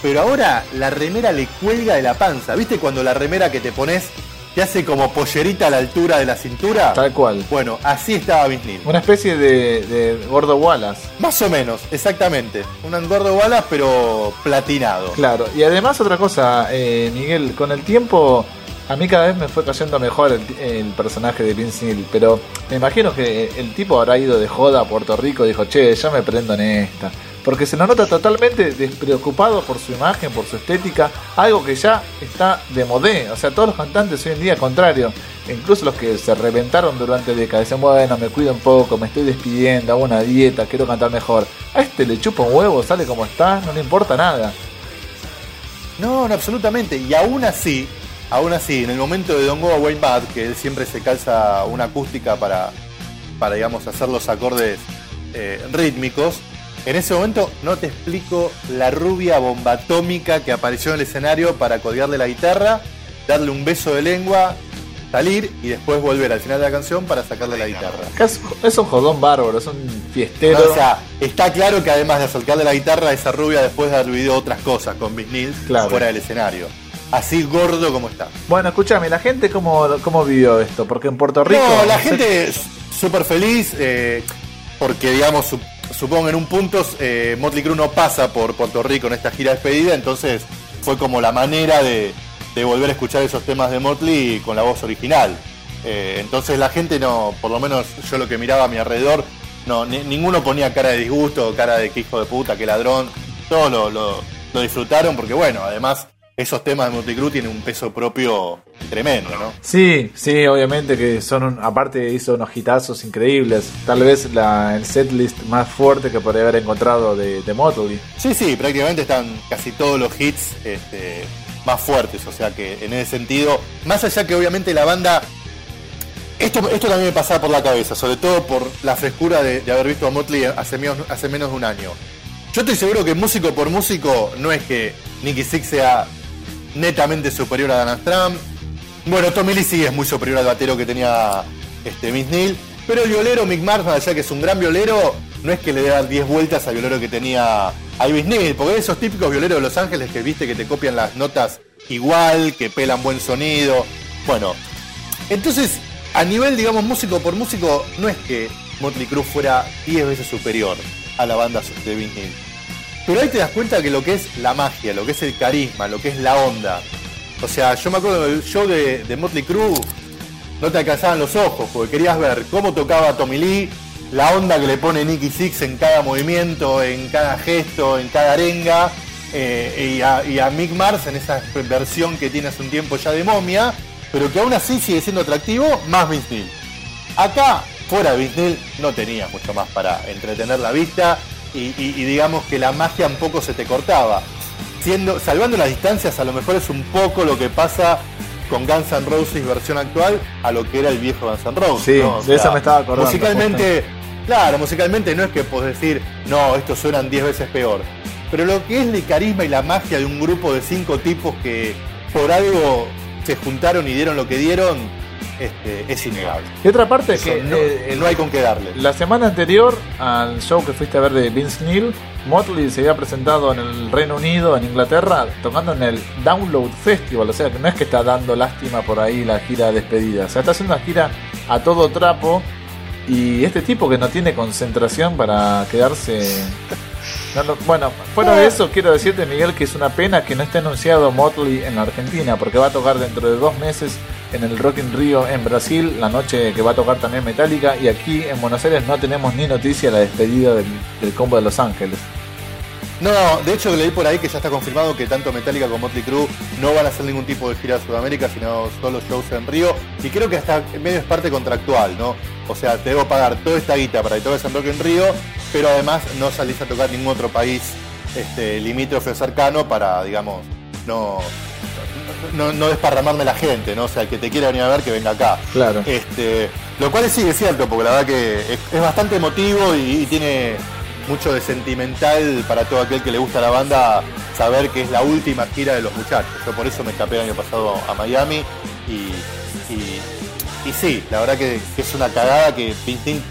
pero ahora la remera le cuelga de la panza. ¿Viste cuando la remera que te pones te hace como pollerita a la altura de la cintura? Tal cual. Bueno, así estaba Bisnil. Una especie de, gordo Wallace. Más o menos, exactamente. Un gordo Wallace, pero platinado. Claro, y además otra cosa, eh, Miguel, con el tiempo a mí cada vez me fue cayendo mejor el, personaje de Vince Neil, pero me imagino que el tipo habrá ido de joda a Puerto Rico y dijo, che, ya me prendo en esta porque se lo nota totalmente despreocupado por su imagen, por su estética, algo que ya está de modé. O sea, todos los cantantes hoy en día, contrario, incluso los que se reventaron durante décadas, dicen, bueno, me cuido un poco, me estoy despidiendo, hago una dieta, quiero cantar mejor. A este le chupa un huevo, sale como está, no le importa nada. No, no, absolutamente. Y aún así, aún así, en el momento de Don Go Away Bad, que él siempre se calza una acústica para, para digamos, hacer los acordes eh, rítmicos, en ese momento no te explico la rubia bomba atómica que apareció en el escenario para colgarle la guitarra, darle un beso de lengua, salir y después volver al final de la canción para sacarle la guitarra. Es, un jodón bárbaro, es un fiestero. o sea, está claro que además de acercarle la guitarra esa rubia, después de haber vivido otras cosas con Miss Nils fuera del escenario. Así gordo como está. Bueno, escúchame, ¿la gente cómo, cómo vivió esto? Porque en Puerto Rico. No, la gente súper feliz, eh, porque digamos, su supongo en un punto eh, Motley Crue no pasa por Puerto Rico en esta gira despedida, entonces fue como la manera de, volver a escuchar esos temas de Motley con la voz original. Eh, entonces la gente no, por lo menos yo lo que miraba a mi alrededor, no, ninguno ponía cara de disgusto, cara de que hijo de puta, que ladrón, todos lo, lo disfrutaron porque bueno, además esos temas de Motley tienen un peso propio tremendo, ¿no? Sí, sí, obviamente que son un, aparte hizo unos hitazos increíbles, tal vez la, el setlist más fuerte que podría haber encontrado de, de Motley. Sí, sí, prácticamente están casi todos los hits este, más fuertes, o sea que en ese sentido, más allá que obviamente la banda esto, esto también me pasaba por la cabeza, sobre todo por la frescura de, haber visto a Motley hace menos, hace menos de un año. Yo estoy seguro que músico por músico no es que Nicky Six sea netamente superior a Dan Trump. Bueno, Tommy Lee sí es muy superior al batero que tenía este, Miss Neil. Pero el violero Mick Mars, allá que es un gran violero, no es que le dé 10 vueltas al violero que tenía a Miss Neil, porque esos típicos violeros de Los Ángeles que viste que te copian las notas igual, que pelan buen sonido. Bueno, entonces, a nivel, digamos, músico por músico, no es que Motley Crue fuera 10 veces superior a la banda de Neil. Pero ahí te das cuenta que lo que es la magia, lo que es el carisma, lo que es la onda O sea, yo me acuerdo del show de, Motley Crue, no te alcanzaban los ojos, porque querías ver cómo tocaba Tommy Lee, la onda que le pone Nicky Six en cada movimiento, en cada gesto, en cada arenga, eh, y, a, y, a, Mick Mars en esa versión que tiene hace un tiempo ya de momia, pero que aún así sigue siendo atractivo, más Vince Neil. Acá, fuera de Vince Neil, no tenía mucho más para entretener la vista y, y, y, digamos que la magia un poco se te cortaba. Siendo, salvando las distancias, a lo mejor es un poco lo que pasa con Guns N' Roses versión actual a lo que era el viejo Guns N' Roses. Sí, ¿no? de eso me estaba acordando. Musicalmente, claro, musicalmente no es que puedes decir, no, estos suenan 10 veces peor. Pero lo que es el carisma y la magia de un grupo de cinco tipos que por algo se juntaron y dieron lo que dieron, este, es innegable. Y otra parte Eso que no, eh, no hay con qué darle. La semana anterior al show que fuiste a ver de Vince Neil, Motley se había presentado en el Reino Unido, en Inglaterra, tocando en el Download Festival. O sea, que no es que está dando lástima por ahí la gira de despedida. O sea, está haciendo una gira a todo trapo. Y este tipo que no tiene concentración para quedarse. [laughs] No, no, bueno, fuera de eso, quiero decirte, Miguel, que es una pena que no esté anunciado Motley en la Argentina, porque va a tocar dentro de dos meses en el Rock in Rio en Brasil, la noche que va a tocar también Metallica, y aquí en Buenos Aires no tenemos ni noticia de la despedida del, combo de Los Ángeles. No, de hecho leí por ahí que ya está confirmado que tanto Metallica como Motley Crue no van a hacer ningún tipo de gira a Sudamérica, sino solo shows en Río. Y creo que hasta medio es parte contractual, ¿no? O sea, te debo pagar toda esta guita para que toques en Rock en Río, pero además no salís a tocar ningún otro país este, limítrofe cercano para, digamos, no, no, no desparramarme la gente, ¿no? O sea, el que te quiera venir a ver que venga acá. Claro. Este, lo cual sí es cierto, porque la verdad que es, es bastante emotivo y, y tiene mucho de sentimental para todo aquel que le gusta la banda saber que es la última gira de los muchachos. Yo por eso me escapé el año pasado a Miami y, y, y sí, la verdad que, que, es una cagada que Pintín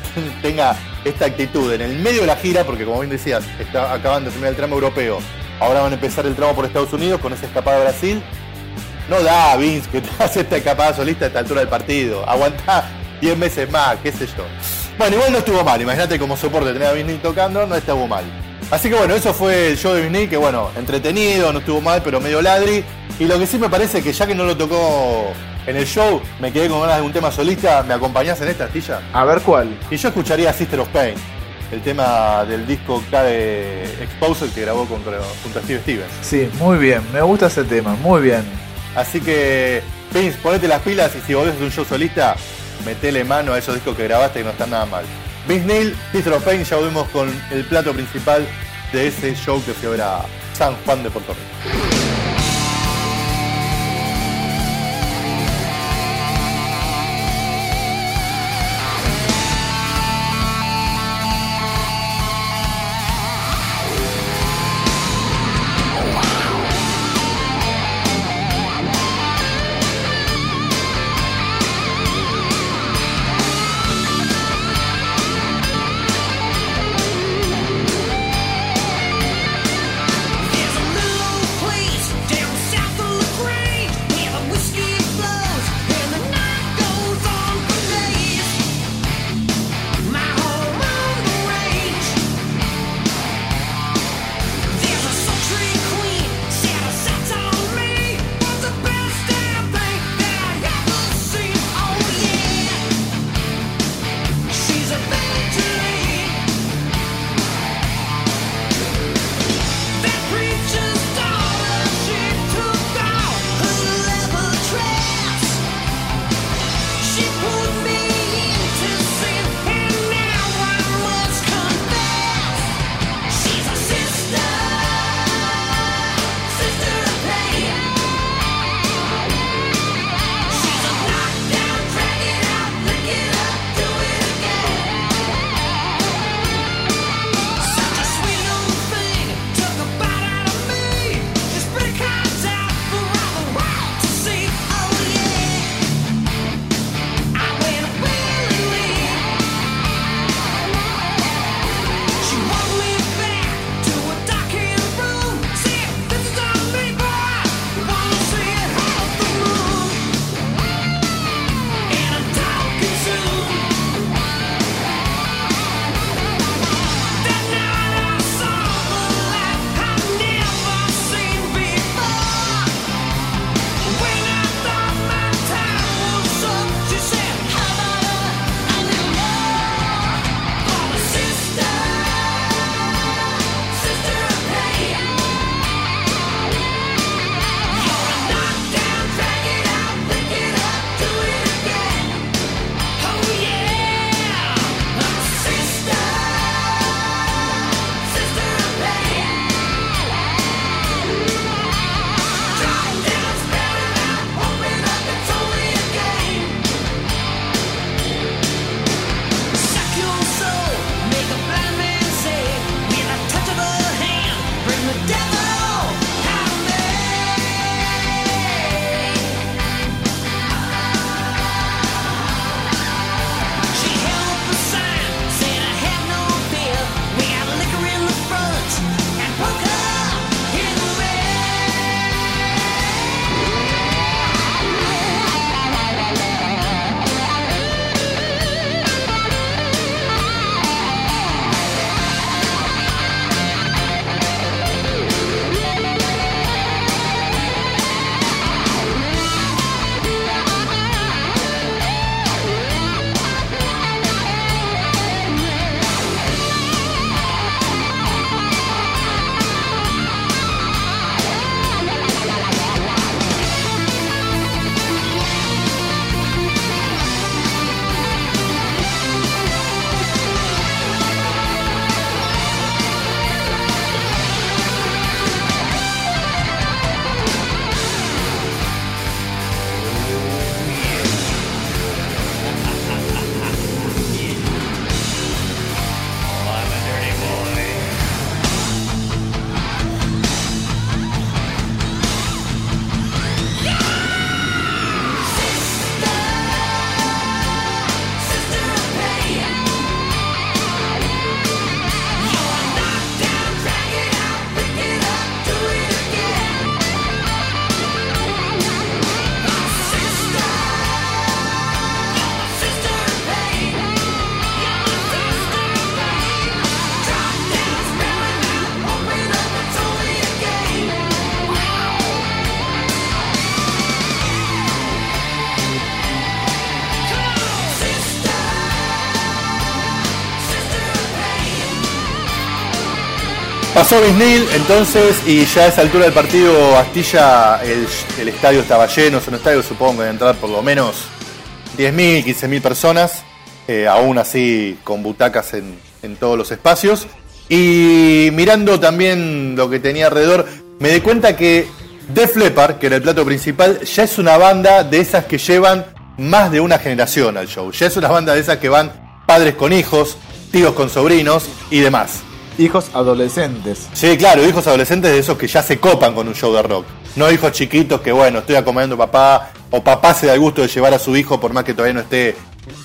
tenga esta actitud en el medio de la gira, porque como bien decías, está, acaban de terminar el tramo europeo, ahora van a empezar el tramo por Estados Unidos con esa escapada a Brasil. No da, Vince, que te [laughs] hace esta escapada solista a esta altura del partido. Aguantá 10 meses más, qué sé yo. Bueno, igual no estuvo mal, imagínate como soporte tener a Vinny tocando, no estuvo mal. Así que bueno, eso fue el show de Vinny, que bueno, entretenido, no estuvo mal, pero medio ladri. Y lo que sí me parece que ya que no lo tocó en el show, me quedé con ganas de un tema solista, ¿me acompañás en esta astilla? A ver cuál. Y yo escucharía Sister of Pain, el tema del disco K de Exposure que grabó contra, junto a Steve Stevens. Sí, muy bien, me gusta ese tema, muy bien. Así que, Vince, ponete las pilas y si volvés a un show solista, metele mano a esos discos que grabaste que no están nada mal. Vince Neil, Sister of Pain, ya volvemos con el plato principal de ese show que fue a San Juan de Puerto Rico. Pasó Bisnil entonces y ya a esa altura del partido Astilla el, estadio estaba lleno, es un estadio supongo de entrar por lo menos 10.000, 15.000 personas, eh, aún así con butacas en, en todos los espacios. Y mirando también lo que tenía alrededor, me di cuenta que Def Leppard, que era el plato principal, ya es una banda de esas que llevan más de una generación al show. Ya es una banda de esas que van padres con hijos, tíos con sobrinos y demás. Hijos adolescentes. Sí, claro, hijos adolescentes de esos que ya se copan con un show de rock. No hijos chiquitos que, bueno, estoy acomodando a papá, o papá se da el gusto de llevar a su hijo por más que todavía no esté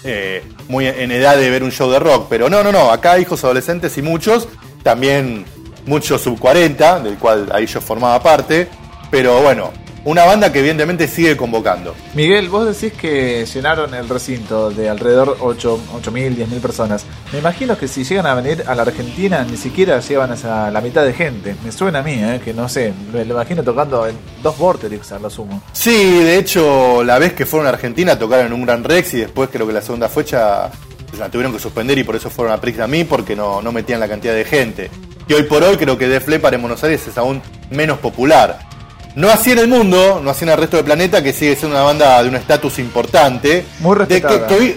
eh, muy en edad de ver un show de rock. Pero no, no, no, acá hijos adolescentes y muchos, también muchos sub 40, del cual ahí yo formaba parte. Pero bueno, una banda que evidentemente sigue convocando. Miguel, vos decís que llenaron el recinto de alrededor 8, 8.000, 10.000 personas. Me imagino que si llegan a venir a la Argentina ni siquiera llevan a la mitad de gente. Me suena a mí, ¿eh? que no sé, me lo imagino tocando en dos Vorterix a lo sumo. Sí, de hecho, la vez que fueron a Argentina tocaron en un Gran Rex y después creo que la segunda fecha la tuvieron que suspender y por eso fueron a Prix a mí porque no, no metían la cantidad de gente. Y hoy por hoy creo que Def Leppard en Buenos Aires es aún menos popular. No así en el mundo, no así en el resto del planeta, que sigue siendo una banda de un estatus importante. Muy respetada. Que, que,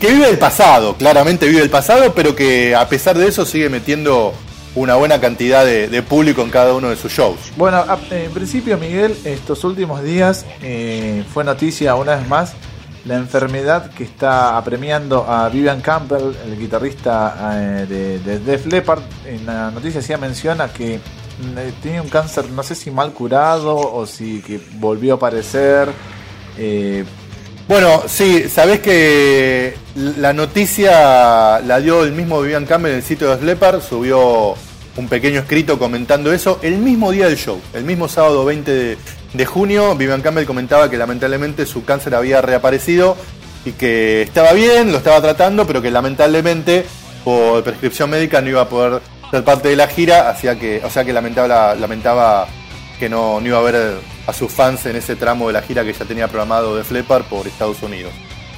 que, vive el pasado, claramente vive el pasado, pero que a pesar de eso sigue metiendo una buena cantidad de, de público en cada uno de sus shows. Bueno, en principio, Miguel, estos últimos días eh, fue noticia una vez más la enfermedad que está apremiando a Vivian Campbell, el guitarrista eh, de, de Def Leppard. En la noticia hacía menciona que tiene un cáncer, no sé si mal curado o si que volvió a aparecer. Eh... Bueno, sí, sabés que la noticia la dio el mismo Vivian Campbell en el sitio de Slepar, subió un pequeño escrito comentando eso el mismo día del show, el mismo sábado 20 de, de junio. Vivian Campbell comentaba que lamentablemente su cáncer había reaparecido y que estaba bien, lo estaba tratando, pero que lamentablemente por prescripción médica no iba a poder ser parte de la gira, hacía que, o sea que lamentaba, lamentaba que no, no, iba a ver a sus fans en ese tramo de la gira que ya tenía programado de Flepper por Estados Unidos.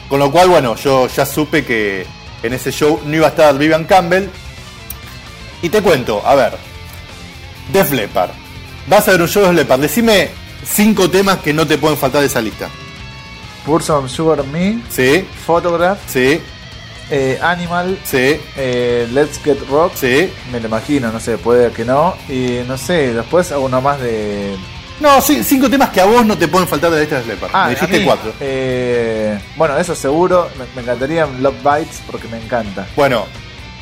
Con lo cual, bueno, yo ya supe que en ese show no iba a estar Vivian Campbell. Y te cuento, a ver, Def Leppard. Vas a ver un show de Def Leppard. Decime cinco temas que no te pueden faltar de esa lista. Pour Some Sugar Me. Sí. Photograph. Sí. Eh, Animal, sí. eh, Let's Get Rock, sí. me lo imagino, no sé, puede que no, y no sé, después uno más de... No, cinco temas que a vos no te pueden faltar de esta Slepper. Ah, me dijiste mí, cuatro. Eh, bueno, eso seguro, me, me, encantaría Love Bites porque me encanta. Bueno,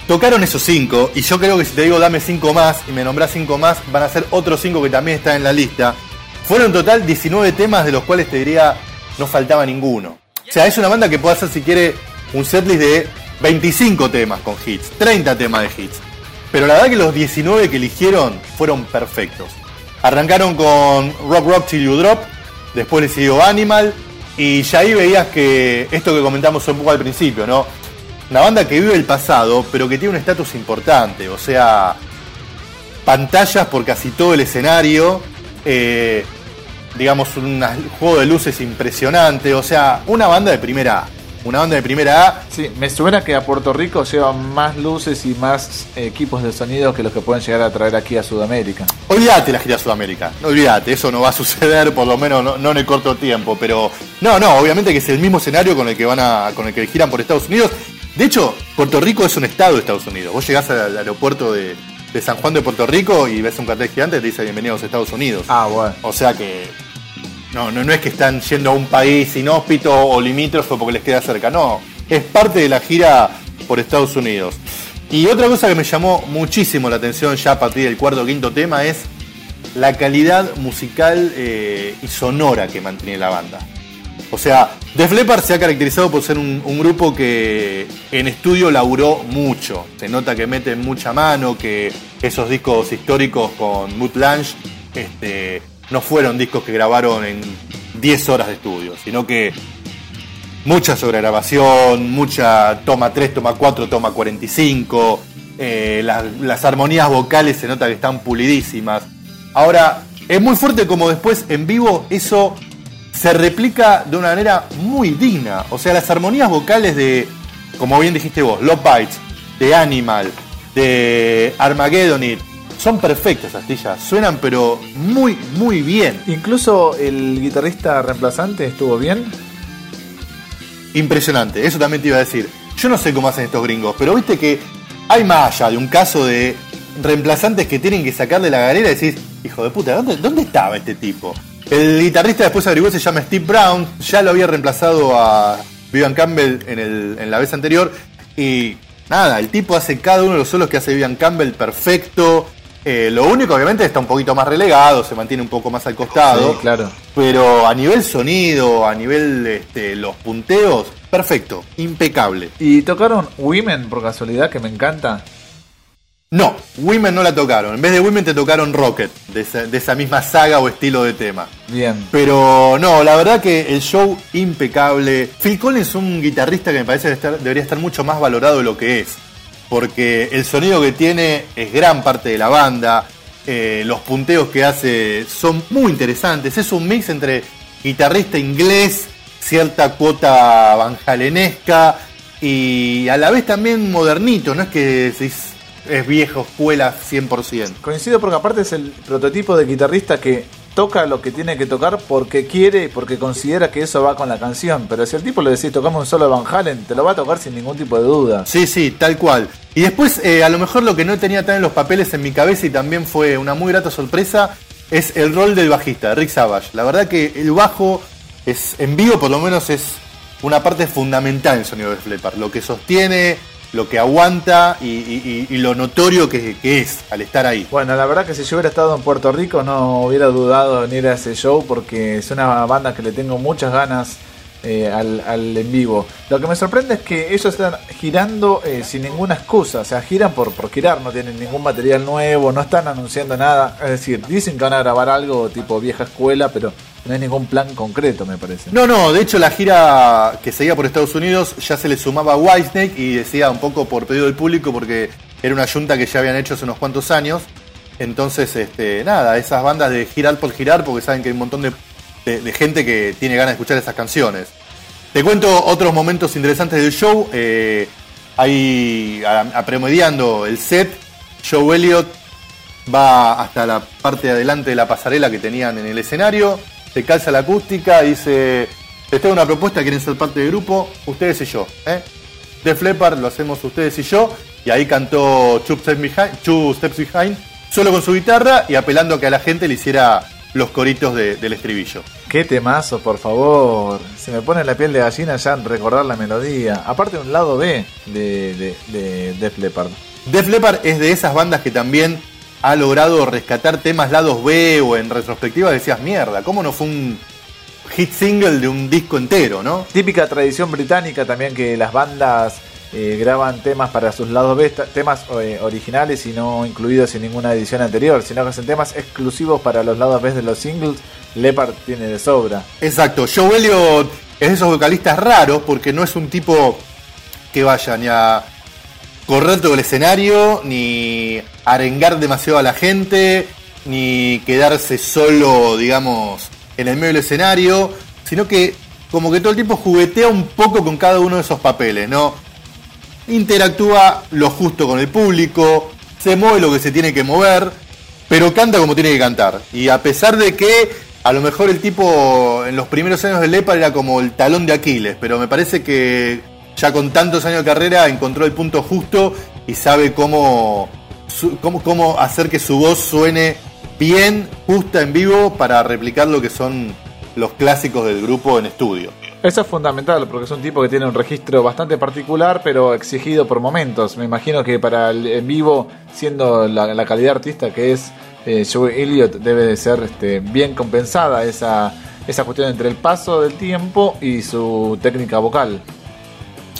tocaron esos cinco, y yo creo que si te digo dame cinco más y me nombrás cinco más, van a ser otros cinco que también están en la lista. Fueron en total 19 temas, de los cuales te diría no faltaba ninguno. O sea, es una banda que puede hacer si quiere un setlist de 25 temas con hits, 30 temas de hits. Pero la verdad que los 19 que eligieron fueron perfectos. Arrancaron con Rock Rock Till You Drop, después le siguió Animal, y ya ahí veías que esto que comentamos un poco al principio, ¿no? Una banda que vive el pasado, pero que tiene un estatus importante, o sea, pantallas por casi todo el escenario, eh, digamos, un juego de luces impresionante, o sea, una banda de primera A una banda de primera A. Sí, me suena que a Puerto Rico llevan más luces y más equipos de sonido que los que pueden llegar a traer aquí a Sudamérica. Olvídate la gira a Sudamérica, no olvídate, eso no va a [laughs] suceder, por lo menos no, no, en el corto tiempo, pero no, no, obviamente que es el mismo escenario con el que van a, con el que giran por Estados Unidos. De hecho, Puerto Rico es un estado de Estados Unidos. Vos llegás al aeropuerto de, de San Juan de Puerto Rico y ves un cartel gigante y te dice bienvenidos a Estados Unidos. Ah, bueno. O sea que no, no, no es que están yendo a un país inhóspito o limítrofe porque les queda cerca, no. Es parte de la gira por Estados Unidos. Y otra cosa que me llamó muchísimo la atención ya a partir del cuarto o quinto tema es la calidad musical eh, y sonora que mantiene la banda. O sea, Def Leppard se ha caracterizado por ser un, grupo que en estudio laburó mucho. Se nota que mete mucha mano, que esos discos históricos con Mood Lange este, no fueron discos que grabaron en 10 horas de estudio, sino que mucha sobregrabación, mucha toma 3, toma 4, toma 45, eh, las, las armonías vocales se nota que están pulidísimas. Ahora, es muy fuerte como después en vivo eso se replica de una manera muy digna. O sea, las armonías vocales de, como bien dijiste vos, Love Bites, de Animal, de Armageddon, son perfectas, Astilla. Suenan pero muy, muy bien. Incluso el guitarrista reemplazante estuvo bien. Impresionante, eso también te iba a decir. Yo no sé cómo hacen estos gringos, pero viste que hay más allá de un caso de reemplazantes que tienen que sacarle la galera y decís, hijo de puta, ¿dónde, dónde estaba este tipo? El guitarrista después averiguó se llama Steve Brown, ya lo había reemplazado a Vivian Campbell en, el, en la vez anterior y nada, el tipo hace cada uno de los solos que hace Vivian Campbell perfecto. Eh, lo único, obviamente, está un poquito más relegado, se mantiene un poco más al costado. Sí, claro. Pero a nivel sonido, a nivel este, los punteos, perfecto, impecable. ¿Y tocaron Women por casualidad, que me encanta? No, Women no la tocaron. En vez de Women te tocaron Rocket, de esa, de esa misma saga o estilo de tema. Bien. Pero no, la verdad que el show impecable. Phil Collins es un guitarrista que me parece que debería estar mucho más valorado de lo que es. Porque el sonido que tiene es gran parte de la banda. eh, los punteos que hace son muy interesantes. Es un mix entre guitarrista inglés, cierta cuota vanjalenesca y a la vez también modernito. No es que es, es viejo escuela 100%. Coincido porque aparte es el prototipo de guitarrista que toca lo que tiene que tocar porque quiere y porque considera que eso va con la canción. Pero si al tipo le decís tocamos un solo de Van Halen, te lo va a tocar sin ningún tipo de duda. Sí, sí, tal cual. Y después, eh, a lo mejor lo que no tenía tan en los papeles en mi cabeza y también fue una muy grata sorpresa, es el rol del bajista, Rick Savage. La verdad que el bajo es, en vivo por lo menos, es una parte fundamental del sonido de Flepper. Lo que sostiene, lo que aguanta y lo notorio que, que es al estar ahí. Bueno, la verdad que si yo hubiera estado en Puerto Rico no hubiera dudado en ir a ese show porque es una banda que le tengo muchas ganas eh, al, en vivo. Lo que me sorprende es que ellos están girando eh, sin ninguna excusa, o sea, giran por, por girar, no tienen ningún material nuevo, no están anunciando nada, es decir, dicen que van a grabar algo tipo vieja escuela, pero no hay ningún plan concreto, me parece. No, no, de hecho la gira que seguía por Estados Unidos ya se le sumaba Whitesnake y decía un poco por pedido del público porque era una junta que ya habían hecho hace unos cuantos años. Entonces, este, nada, esas bandas de girar por girar porque saben que hay un montón de, de- gente que tiene ganas de escuchar esas canciones. Te cuento otros momentos interesantes del show. eh, ahí, apremediando el set, Joe Elliott va hasta la parte de adelante de la pasarela que tenían en el escenario, se calza la acústica dice, les tengo una propuesta, quieren ser parte del grupo, ustedes y yo. ¿eh? Def Leppard lo hacemos ustedes y yo, y ahí cantó Two Steps Behind solo con su guitarra y apelando a que a la gente le hiciera los coritos de- del estribillo. Qué temazo, por favor. Se me pone la piel de gallina ya en recordar la melodía. Aparte un lado B de, de, de Def Leppard. Def Leppard es de esas bandas que también ha logrado rescatar temas lados B o en retrospectiva decías, mierda, ¿cómo no fue un hit single de un disco entero, no? Típica tradición británica también que las bandas eh, graban temas para sus lados B, temas eh, originales y no incluidos en ninguna edición anterior, sino que hacen temas exclusivos para los lados B de los singles. Leopard tiene de sobra. Exacto, Joe Elliott es de esos vocalistas raros porque no es un tipo que vaya ni a correr todo el escenario, ni arengar demasiado a la gente, ni quedarse solo, digamos, en el medio del escenario, sino que como que todo el tiempo juguetea un poco con cada uno de esos papeles, ¿no? Interactúa lo justo con el público, se mueve lo que se tiene que mover, pero canta como tiene que cantar. Y a pesar de que a lo mejor el tipo en los primeros años de Lepa era como el talón de Aquiles, pero me parece que ya con tantos años de carrera encontró el punto justo y sabe cómo, cómo, cómo hacer que su voz suene bien, justa en vivo para replicar lo que son los clásicos del grupo en estudio. Eso es fundamental porque es un tipo que tiene un registro bastante particular pero exigido por momentos. Me imagino que para el en vivo, siendo la, calidad artista que es eh, Joe Elliott, debe de ser este, bien compensada esa, esa cuestión entre el paso del tiempo y su técnica vocal.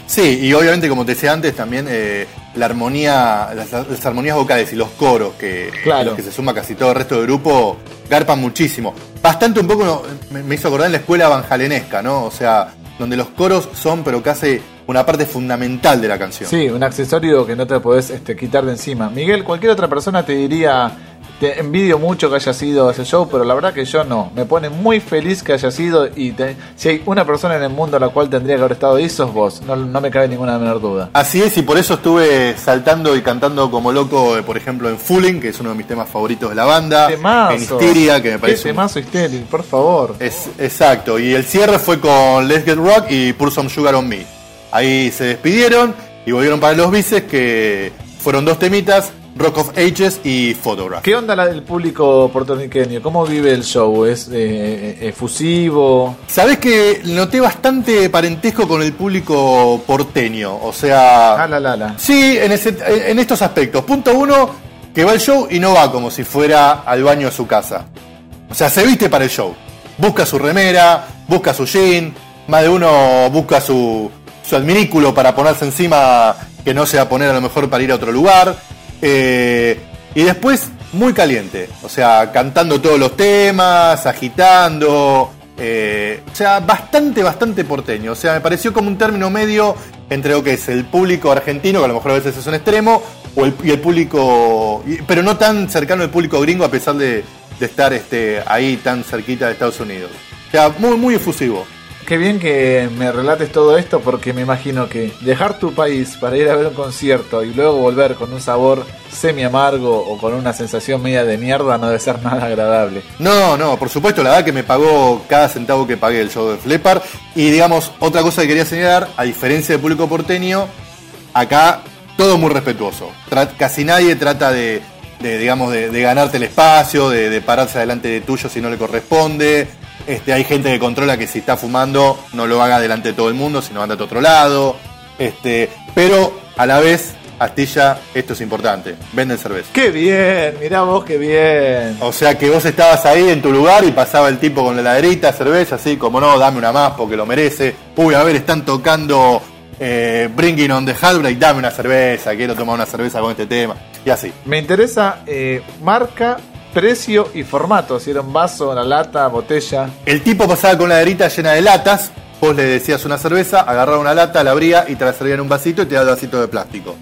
Sí, y obviamente, como te decía antes, también eh, la armonía, las, las armonías vocales y los coros, que Claro. los que se suma casi todo el resto del grupo, garpan muchísimo. Bastante un poco me, me hizo acordar en la escuela vanjalenesca, ¿no? O sea, donde los coros son, pero casi una parte fundamental de la canción. Sí, un accesorio que no te podés este, quitar de encima. Miguel, cualquier otra persona te diría, te envidio mucho que haya sido ese show, pero la verdad que yo no. Me pone muy feliz que haya sido y te- si hay una persona en el mundo a la cual tendría que haber estado ahí, sos vos. No, no me cabe ninguna menor duda. Así es, y por eso estuve saltando y cantando como loco, eh, por ejemplo, en Fooling, que es uno de mis temas favoritos de la banda. Temazo. En Hysteria, que me parece. ¿Qué un- temazo histérico, por favor. Es, exacto, y el cierre fue con Let's Get Rock y Pour Some Sugar on Me. Ahí se despidieron y volvieron para los bices, que fueron dos temitas, Rock of Ages y Photograph. ¿Qué onda la del público puertorriqueño? ¿Cómo vive el show? ¿Es eh, efusivo? Sabés que noté bastante parentesco con el público porteño, o sea... Ah, la, la, la. Sí, en, ese- en estos aspectos. Punto uno, que va al show y no va como si fuera al baño de su casa. O sea, se viste para el show. Busca su remera, busca su jean, más de uno busca su, su adminículo para ponerse encima que no se va a poner a lo mejor para ir a otro lugar. Eh, y después, muy caliente. O sea, cantando todos los temas, agitando. eh, o sea, bastante, bastante porteño. O sea, me pareció como un término medio entre lo que es el público argentino, que a lo mejor a veces es un extremo, o el, y el público. pero no tan cercano al público gringo, a pesar de, de estar este, ahí tan cerquita de Estados Unidos. O sea, muy, muy efusivo. Qué bien que me relates todo esto porque me imagino que dejar tu país para ir a ver un concierto y luego volver con un sabor semi amargo o con una sensación media de mierda no debe ser [laughs] nada agradable. No, no, por supuesto, la verdad que me pagó cada centavo que pagué el show de Flepar. Y digamos, otra cosa que quería señalar, a diferencia del público porteño, acá todo muy respetuoso. Casi nadie trata de, digamos, de, de ganarte el espacio, de, de pararse delante de tuyo si no le corresponde. Este, hay gente que controla que si está fumando no lo haga delante de todo el mundo, sino anda a otro lado. Este, pero a la vez, Astilla, esto es importante, venden cerveza. ¡Qué bien! Mirá vos, qué bien. O sea que vos estabas ahí en tu lugar y pasaba el tipo con la heladerita, cerveza, así como no, dame una más porque lo merece. Uy, a ver, están tocando eh, Bringing on the Heartbreak, dame una cerveza, quiero tomar una cerveza con este tema. Y así. Me interesa eh, marca, precio y formato. Si era un vaso, una lata, botella. El tipo pasaba con la heladerita llena de latas, vos le decías una cerveza, agarraba una lata, la abría y te la servía en un vasito y te daba el vasito de plástico.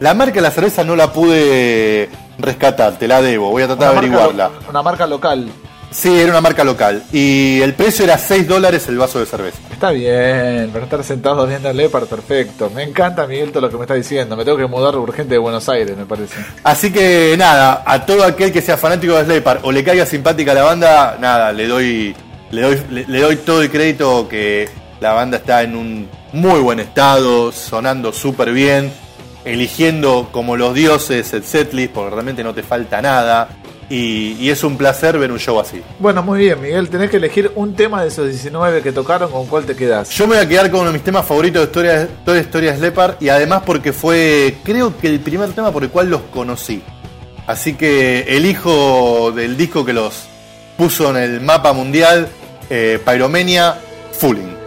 La marca de la cerveza no la pude rescatar, te la debo, voy a tratar de Una marca averiguarla. lo- una marca local. Sí, era una marca local. Y el precio era 6 dólares el vaso de cerveza. Está bien, para estar sentados viendo Lepar, perfecto. Me encanta, Miguel, todo lo que me está diciendo. Me tengo que mudar urgente de Buenos Aires, me parece. Así que nada, a todo aquel que sea fanático de Slaypar o le caiga simpática la banda, nada, le doy, le doy, le, le doy todo el crédito que la banda está en un muy buen estado, sonando súper bien, eligiendo como los dioses el setlist, porque realmente no te falta nada. Y, y es un placer ver un show así. Bueno, muy bien, Miguel. Tenés que elegir un tema de esos 19 que tocaron, ¿con cuál te quedás? Yo me voy a quedar con uno de mis temas favoritos de historia, toda la historia de Slepar y además porque fue, creo que el primer tema por el cual los conocí. Así que elijo del disco que los puso en el mapa mundial, eh, Pyromania, Fooling.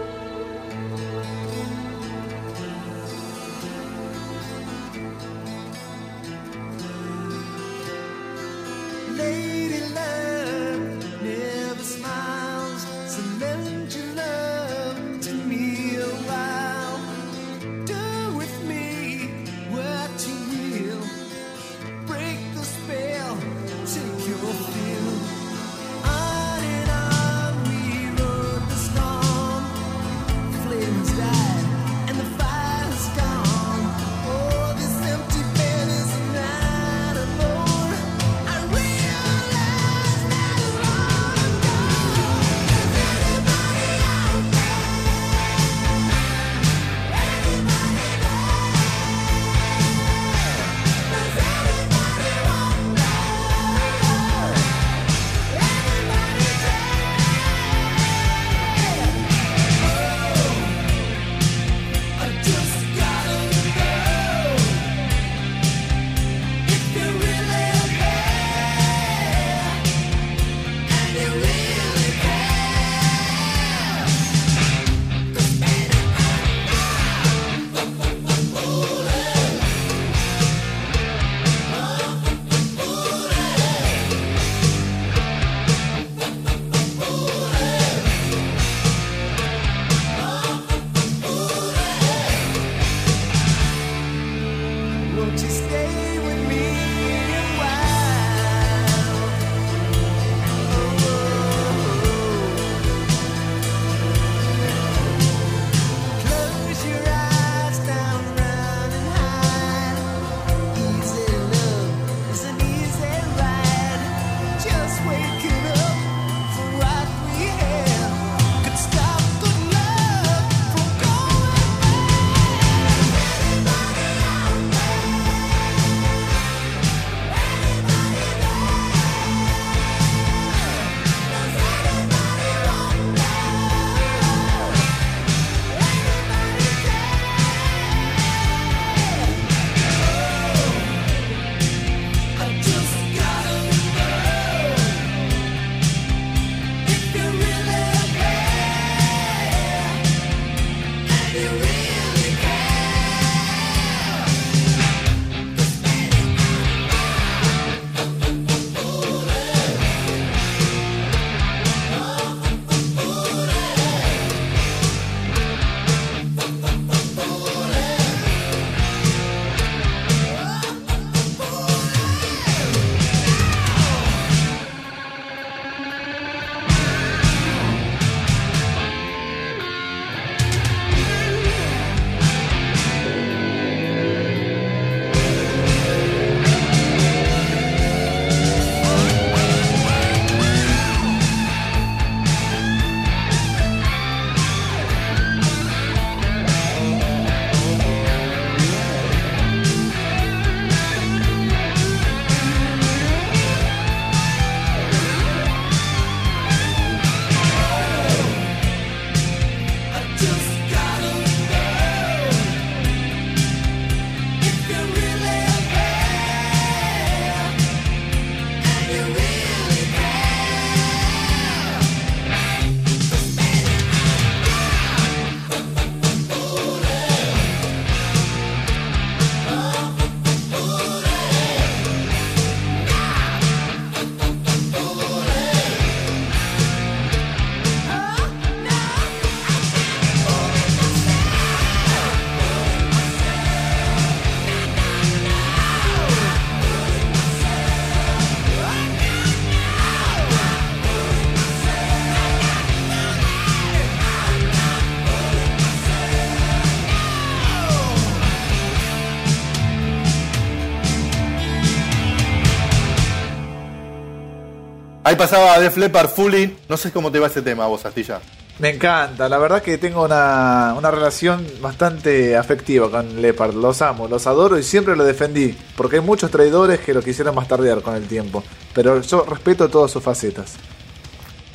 Ahí pasaba Def Leppard Fully. No sé cómo te va ese tema, vos, Astilla. Me encanta, la verdad que tengo una, una relación bastante afectiva con Leopard, los amo, los adoro y siempre lo defendí, porque hay muchos traidores que lo quisieron bastardear con el tiempo, pero yo respeto todas sus facetas.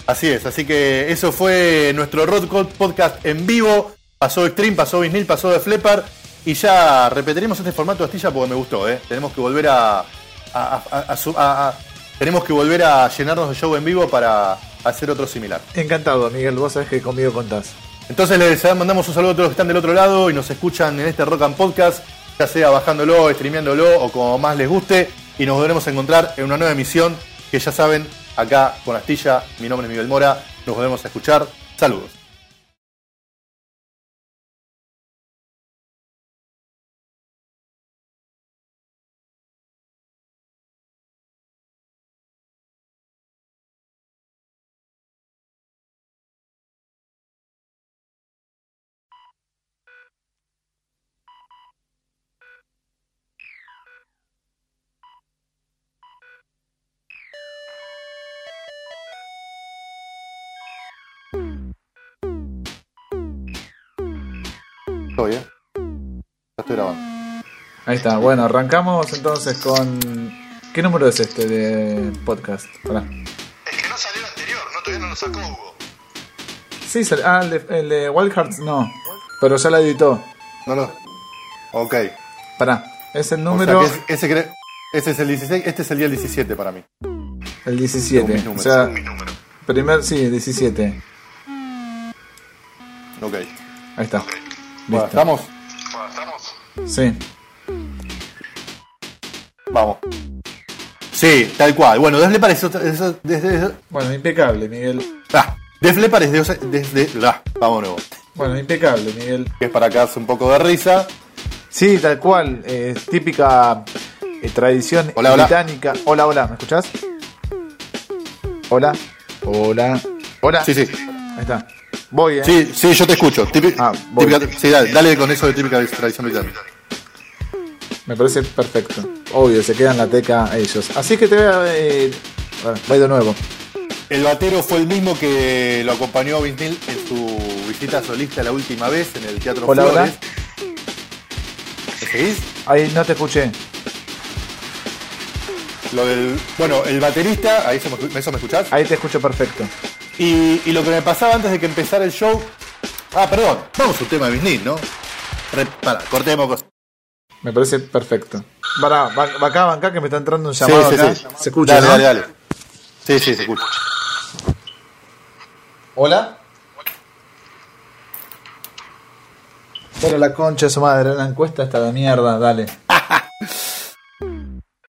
Así es, así que eso fue nuestro Road Podcast en vivo. Pasó Extreme, pasó Vinil, pasó Def Leppard. Y ya repetiremos este formato Astilla porque me gustó, ¿eh? Tenemos que volver a, a- a- a- tenemos que volver a llenarnos de show en vivo para hacer otro similar. Encantado, Miguel, vos sabés que conmigo contás. Entonces les mandamos un saludo a todos los que están del otro lado y nos escuchan en este Rock and Podcast, ya sea bajándolo, streameándolo o como más les guste. Y nos volveremos a encontrar en una nueva emisión que ya saben, acá con Astilla. Mi nombre es Miguel Mora. Nos volvemos a escuchar. Saludos. Todo bien. Ya estoy grabando. Ahí está, bueno, arrancamos entonces con... ¿Qué número es este de podcast? Pará. El que no salió anterior, no todavía no lo sacó Hugo. Sí, sal- ah, el de, el de Wild Hearts no, pero ya la editó. No lo. Ok. Pará, es el O número... sea que es- ese, cre- ese es el 16, este es el día 17 para mí. El 17. Con mis O sea, Mi número. primer, sí, 17. Ok. Ahí está. Bueno. ¿estamos? Bueno, estamos. Sí. Vamos. Sí, tal cual. Bueno, Def Leppard es otra- es- es- desde. Bueno, impecable, Miguel. Ah, Def Leppard es desde. ah, vamos nuevo. Bueno, impecable, Miguel. Que es para acá un poco de risa. Sí, tal cual. eh, típica eh, tradición Hola, hola. británica. Hola, hola, ¿me escuchás? Hola. Hola. Hola. Sí, sí. Ahí está. Voy, eh. Sí, sí, yo te escucho. Ah, voy. típica- sí, dale, dale con eso de típica tradición británica. Me parece perfecto. Obvio, se quedan la teca ellos. Así que te voy a. Eh, bueno, voy de nuevo. El batero fue el mismo que lo acompañó a Vince Neil en su visita solista la última vez en el Teatro Hola, Flores. ¿Me seguís? Ahí no te escuché. Lo del, bueno, el baterista, ahí eso me, eso me escuchás. Ahí te escucho perfecto. Y, y lo que me pasaba antes de que empezara el show. Ah, perdón, vamos a un tema de ¿no? Re- para, cortemos cosas. Me parece perfecto. Pará, va, va acá, va acá, que me está entrando un llamado sí, sí, acá. sí. Se escucha, Dale, ¿no? dale, dale. Sí, sí, se escucha. ¿Hola? Pero la concha de su madre, la encuesta está de mierda, dale. [laughs]